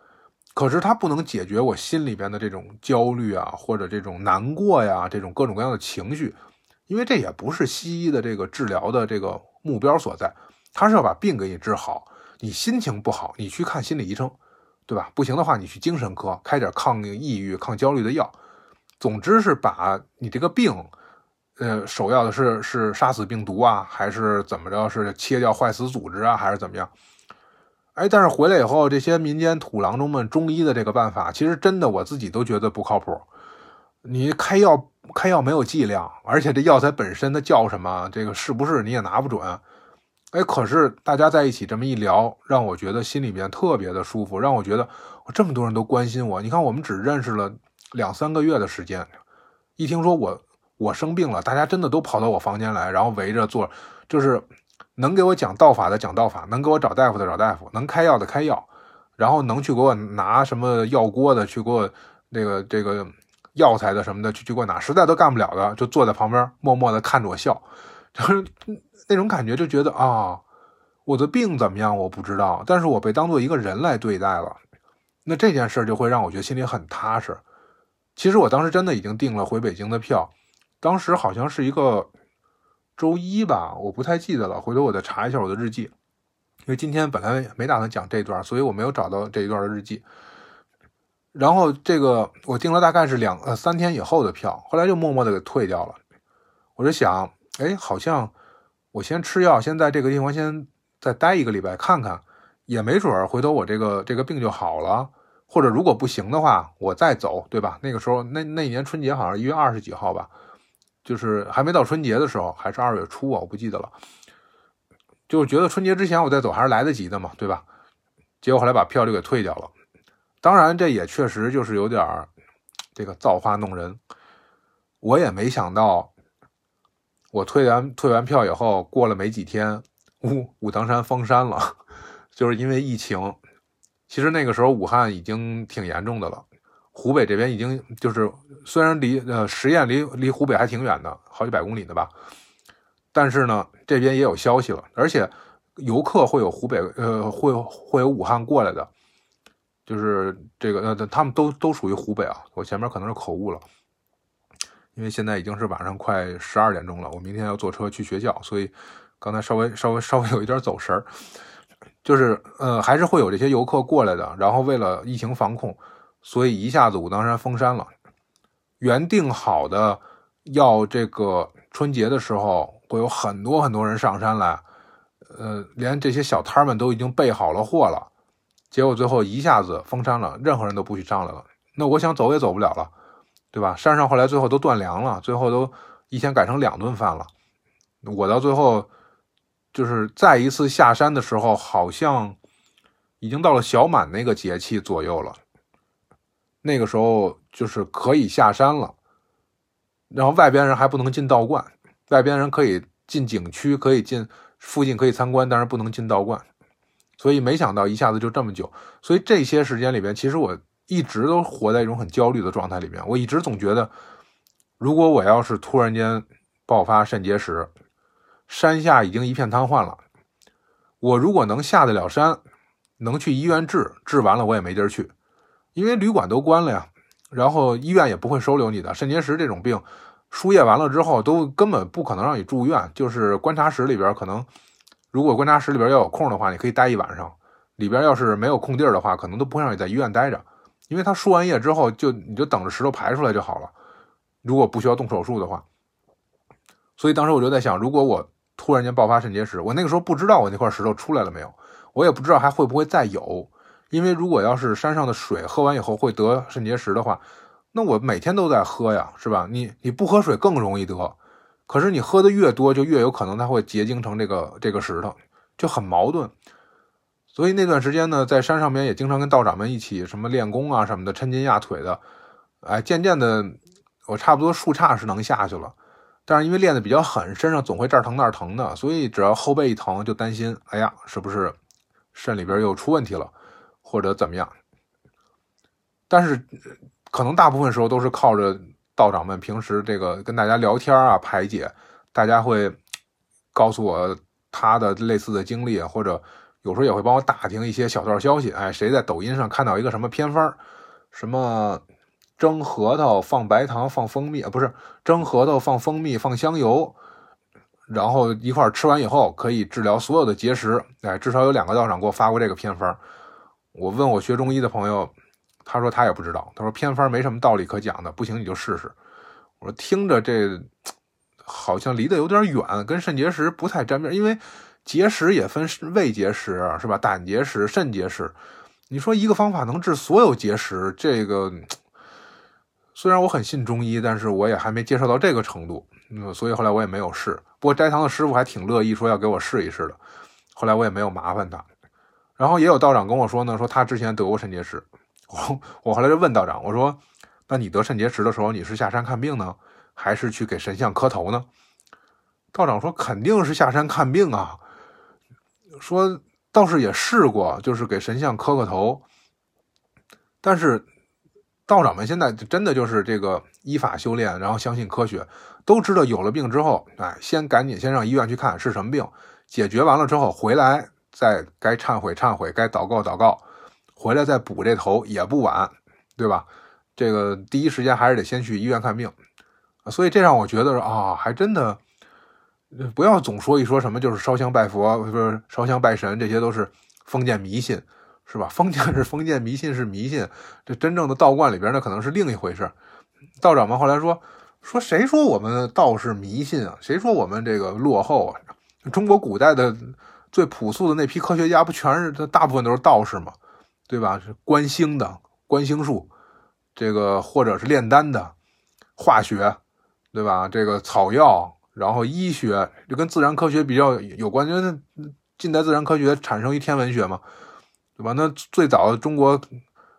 可是它不能解决我心里边的这种焦虑啊，或者这种难过呀，这种各种各样的情绪，因为这也不是西医的这个治疗的这个目标所在，他是要把病给你治好。你心情不好，你去看心理医生，对吧？不行的话，你去精神科开点抗抑郁、抗焦虑的药。总之是把你这个病，呃，首要的是是杀死病毒啊，还是怎么着？是切掉坏死组织啊，还是怎么样？哎，但是回来以后，这些民间土郎中们中医的这个办法，其实真的我自己都觉得不靠谱。你开药开药没有剂量，而且这药材本身它叫什么，这个是不是你也拿不准。哎，可是大家在一起这么一聊，让我觉得心里面特别的舒服，让我觉得我这么多人都关心我。你看，我们只认识了两三个月的时间，一听说我我生病了，大家真的都跑到我房间来，然后围着坐，就是。能给我讲道法的讲道法，能给我找大夫的找大夫，能开药的开药，然后能去给我拿什么药锅的去给我那个这个药材的什么的去去给我拿，实在都干不了的，就坐在旁边默默的看着我笑，就是那种感觉，就觉得啊，我的病怎么样我不知道，但是我被当做一个人来对待了，那这件事就会让我觉得心里很踏实。其实我当时真的已经订了回北京的票，当时好像是一个。周一吧，我不太记得了，回头我再查一下我的日记，因为今天本来没打算讲这段，所以我没有找到这一段的日记。然后这个我订了大概是两呃三天以后的票，后来就默默的给退掉了。我就想，哎，好像我先吃药，先在这个地方先再待一个礼拜看看，也没准儿回头我这个这个病就好了，或者如果不行的话，我再走，对吧？那个时候那那年春节好像一月二十几号吧。就是还没到春节的时候，还是二月初啊，我不记得了。就觉得春节之前我再走还是来得及的嘛，对吧？结果后来把票就给退掉了。当然，这也确实就是有点儿这个造化弄人。我也没想到，我退完退完票以后，过了没几天，武武当山封山了，就是因为疫情。其实那个时候武汉已经挺严重的了。湖北这边已经就是虽然离呃十堰离离湖北还挺远的，好几百公里的吧，但是呢这边也有消息了，而且游客会有湖北呃会会有武汉过来的，就是这个呃他们都都属于湖北啊，我前面可能是口误了，因为现在已经是晚上快十二点钟了，我明天要坐车去学校，所以刚才稍微稍微稍微有一点走神儿。就是呃，还是会有这些游客过来的。然后为了疫情防控，所以一下子武当山封山了。原定好的要这个春节的时候会有很多很多人上山来，呃，连这些小摊们都已经备好了货了。结果最后一下子封山了，任何人都不许上来了。那我想走也走不了了，对吧？山上后来最后都断粮了，最后都一天改成两顿饭了。我到最后。就是再一次下山的时候，好像已经到了小满那个节气左右了。那个时候就是可以下山了，然后外边人还不能进道观，外边人可以进景区，可以进附近可以参观，但是不能进道观。所以没想到一下子就这么久。所以这些时间里边，其实我一直都活在一种很焦虑的状态里面。我一直总觉得，如果我要是突然间爆发肾结石。山下已经一片瘫痪了，我如果能下得了山，能去医院治，治完了我也没地儿去，因为旅馆都关了呀，然后医院也不会收留你的。肾结石这种病，输液完了之后都根本不可能让你住院，就是观察室里边可能，如果观察室里边要有空的话，你可以待一晚上；里边要是没有空地儿的话，可能都不会让你在医院待着，因为他输完液之后就你就等着石头排出来就好了，如果不需要动手术的话。所以当时我就在想，如果我突然间爆发肾结石，我那个时候不知道我那块石头出来了没有，我也不知道还会不会再有。因为如果要是山上的水喝完以后会得肾结石的话，那我每天都在喝呀，是吧？你你不喝水更容易得，可是你喝的越多，就越有可能它会结晶成这个这个石头，就很矛盾。所以那段时间呢，在山上面也经常跟道长们一起什么练功啊什么的，抻筋压腿的。哎，渐渐的，我差不多树杈是能下去了。但是因为练的比较狠，身上总会这儿疼那儿疼的，所以只要后背一疼就担心，哎呀，是不是肾里边又出问题了，或者怎么样？但是可能大部分时候都是靠着道长们平时这个跟大家聊天啊排解，大家会告诉我他的类似的经历，或者有时候也会帮我打听一些小道消息。哎，谁在抖音上看到一个什么偏方，什么？蒸核桃放白糖放蜂蜜啊，不是蒸核桃放蜂蜜放香油，然后一块吃完以后可以治疗所有的结石。哎，至少有两个道长给我发过这个偏方。我问我学中医的朋友，他说他也不知道。他说偏方没什么道理可讲的，不行你就试试。我说听着这好像离得有点远，跟肾结石不太沾边，因为结石也分胃结石是吧？胆结石、肾结石，你说一个方法能治所有结石，这个。虽然我很信中医，但是我也还没接受到这个程度，嗯，所以后来我也没有试。不过斋堂的师傅还挺乐意说要给我试一试的，后来我也没有麻烦他。然后也有道长跟我说呢，说他之前得过肾结石。我我后来就问道长，我说：“那你得肾结石的时候，你是下山看病呢，还是去给神像磕头呢？”道长说：“肯定是下山看病啊。”说倒是也试过，就是给神像磕个头，但是。道长们现在真的就是这个依法修炼，然后相信科学，都知道有了病之后，哎，先赶紧先上医院去看是什么病，解决完了之后回来再该忏悔忏悔，该祷告祷告，回来再补这头也不晚，对吧？这个第一时间还是得先去医院看病，所以这让我觉得啊，还真的不要总说一说什么就是烧香拜佛，不是烧香拜神，这些都是封建迷信。是吧？封建是封建，迷信是迷信，这真正的道观里边那可能是另一回事。道长们后来说说，谁说我们道是迷信啊？谁说我们这个落后啊？中国古代的最朴素的那批科学家，不全是大部分都是道士吗？对吧？是观星的观星术，这个或者是炼丹的化学，对吧？这个草药，然后医学，就跟自然科学比较有关，因为近代自然科学产生于天文学嘛。对吧？那最早中国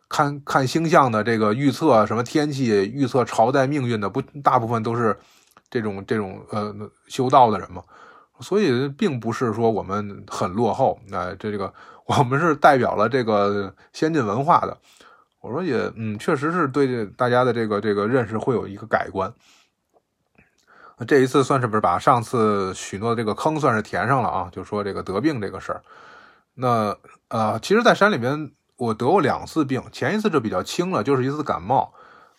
看看星象的这个预测，什么天气预测、朝代命运的，不大部分都是这种这种呃修道的人嘛？所以并不是说我们很落后，哎，这这个我们是代表了这个先进文化的。我说也嗯，确实是对大家的这个这个认识会有一个改观。这一次算是不是把上次许诺这个坑算是填上了啊？就说这个得病这个事儿，那。呃，其实，在山里边，我得过两次病。前一次就比较轻了，就是一次感冒。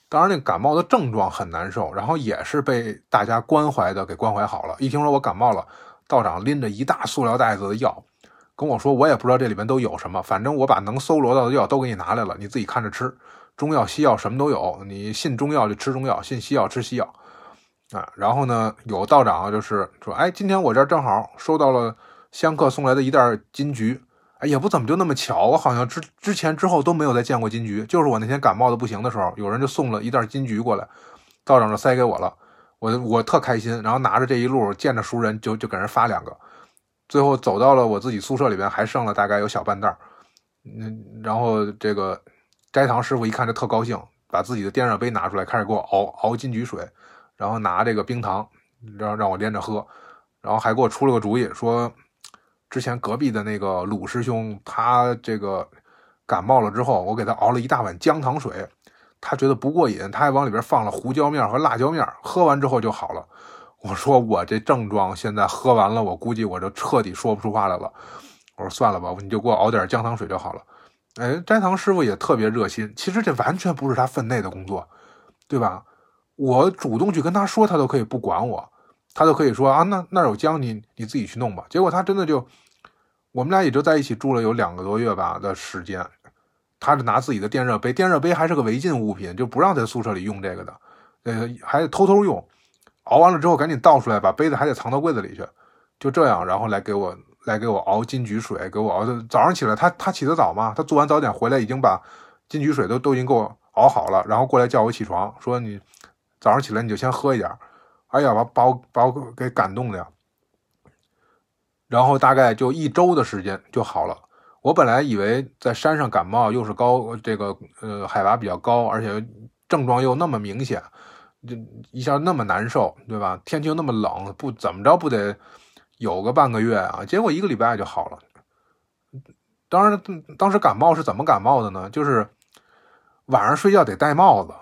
当然，那感冒的症状很难受，然后也是被大家关怀的给关怀好了。一听说我感冒了，道长拎着一大塑料袋子的药，跟我说：“我也不知道这里面都有什么，反正我把能搜罗到的药都给你拿来了，你自己看着吃。中药、西药什么都有，你信中药就吃中药，信西药吃西药。”啊，然后呢，有道长就是说：“哎，今天我这正好收到了香客送来的一袋金桔。”哎，也不怎么就那么巧，我好像之之前之后都没有再见过金桔，就是我那天感冒的不行的时候，有人就送了一袋金桔过来，道长就塞给我了，我我特开心，然后拿着这一路见着熟人就就给人发两个，最后走到了我自己宿舍里边，还剩了大概有小半袋儿，嗯，然后这个斋堂师傅一看就特高兴，把自己的电热杯拿出来开始给我熬熬金桔水，然后拿这个冰糖让让我连着喝，然后还给我出了个主意说。之前隔壁的那个鲁师兄，他这个感冒了之后，我给他熬了一大碗姜糖水，他觉得不过瘾，他还往里边放了胡椒面和辣椒面，喝完之后就好了。我说我这症状现在喝完了，我估计我就彻底说不出话来了。我说算了吧，你就给我熬点姜糖水就好了。哎，斋堂师傅也特别热心，其实这完全不是他分内的工作，对吧？我主动去跟他说，他都可以不管我。他都可以说啊，那那有姜，你你自己去弄吧。结果他真的就，我们俩也就在一起住了有两个多月吧的时间。他是拿自己的电热杯，电热杯还是个违禁物品，就不让在宿舍里用这个的，呃，还得偷偷用。熬完了之后赶紧倒出来，把杯子还得藏到柜子里去。就这样，然后来给我来给我熬金桔水，给我熬的。早上起来，他他起得早嘛，他做完早点回来，已经把金桔水都都已经给我熬好了，然后过来叫我起床，说你早上起来你就先喝一点。哎呀，把把我把我给感动的呀！然后大概就一周的时间就好了。我本来以为在山上感冒又是高这个呃海拔比较高，而且症状又那么明显，就一下那么难受，对吧？天气又那么冷，不怎么着不得有个半个月啊？结果一个礼拜就好了。当然，当时感冒是怎么感冒的呢？就是晚上睡觉得戴帽子。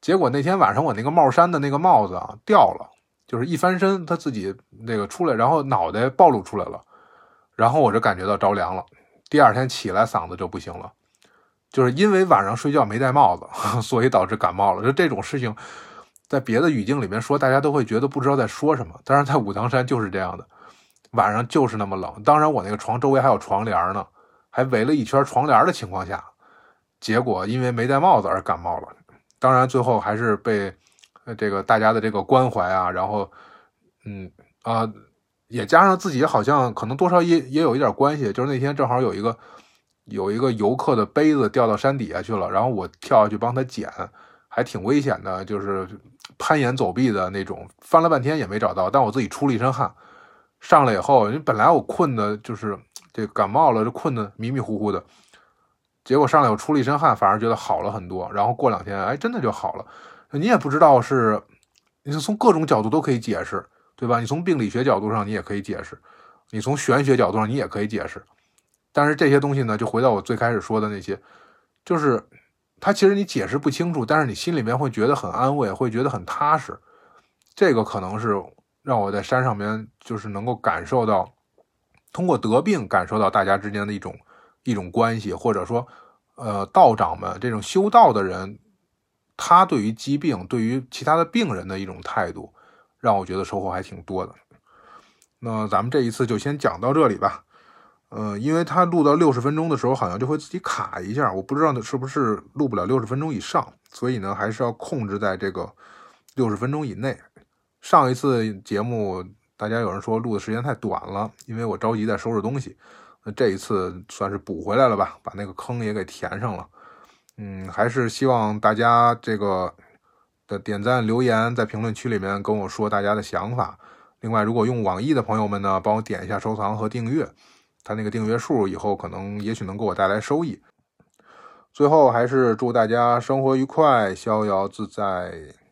结果那天晚上我那个帽衫的那个帽子啊掉了，就是一翻身他自己那个出来，然后脑袋暴露出来了，然后我就感觉到着凉了。第二天起来嗓子就不行了，就是因为晚上睡觉没戴帽子，所以导致感冒了。就这种事情，在别的语境里面说，大家都会觉得不知道在说什么。但是在武当山就是这样的，晚上就是那么冷。当然我那个床周围还有床帘呢，还围了一圈床帘的情况下，结果因为没戴帽子而感冒了。当然，最后还是被这个大家的这个关怀啊，然后，嗯啊，也加上自己好像可能多少也也有一点关系。就是那天正好有一个有一个游客的杯子掉到山底下去了，然后我跳下去帮他捡，还挺危险的，就是攀岩走壁的那种，翻了半天也没找到。但我自己出了一身汗，上来以后，本来我困的就是这感冒了，就困得迷迷糊糊的。结果上来我出了一身汗，反而觉得好了很多。然后过两天，哎，真的就好了。你也不知道是，你是从各种角度都可以解释，对吧？你从病理学角度上你也可以解释，你从玄学角度上你也可以解释。但是这些东西呢，就回到我最开始说的那些，就是它其实你解释不清楚，但是你心里面会觉得很安慰，会觉得很踏实。这个可能是让我在山上面就是能够感受到，通过得病感受到大家之间的一种。一种关系，或者说，呃，道长们这种修道的人，他对于疾病、对于其他的病人的一种态度，让我觉得收获还挺多的。那咱们这一次就先讲到这里吧。呃，因为他录到六十分钟的时候，好像就会自己卡一下，我不知道是不是录不了六十分钟以上，所以呢，还是要控制在这个六十分钟以内。上一次节目，大家有人说录的时间太短了，因为我着急在收拾东西。那这一次算是补回来了吧，把那个坑也给填上了。嗯，还是希望大家这个点赞、留言，在评论区里面跟我说大家的想法。另外，如果用网易的朋友们呢，帮我点一下收藏和订阅，他那个订阅数以后可能也许能给我带来收益。最后，还是祝大家生活愉快，逍遥自在。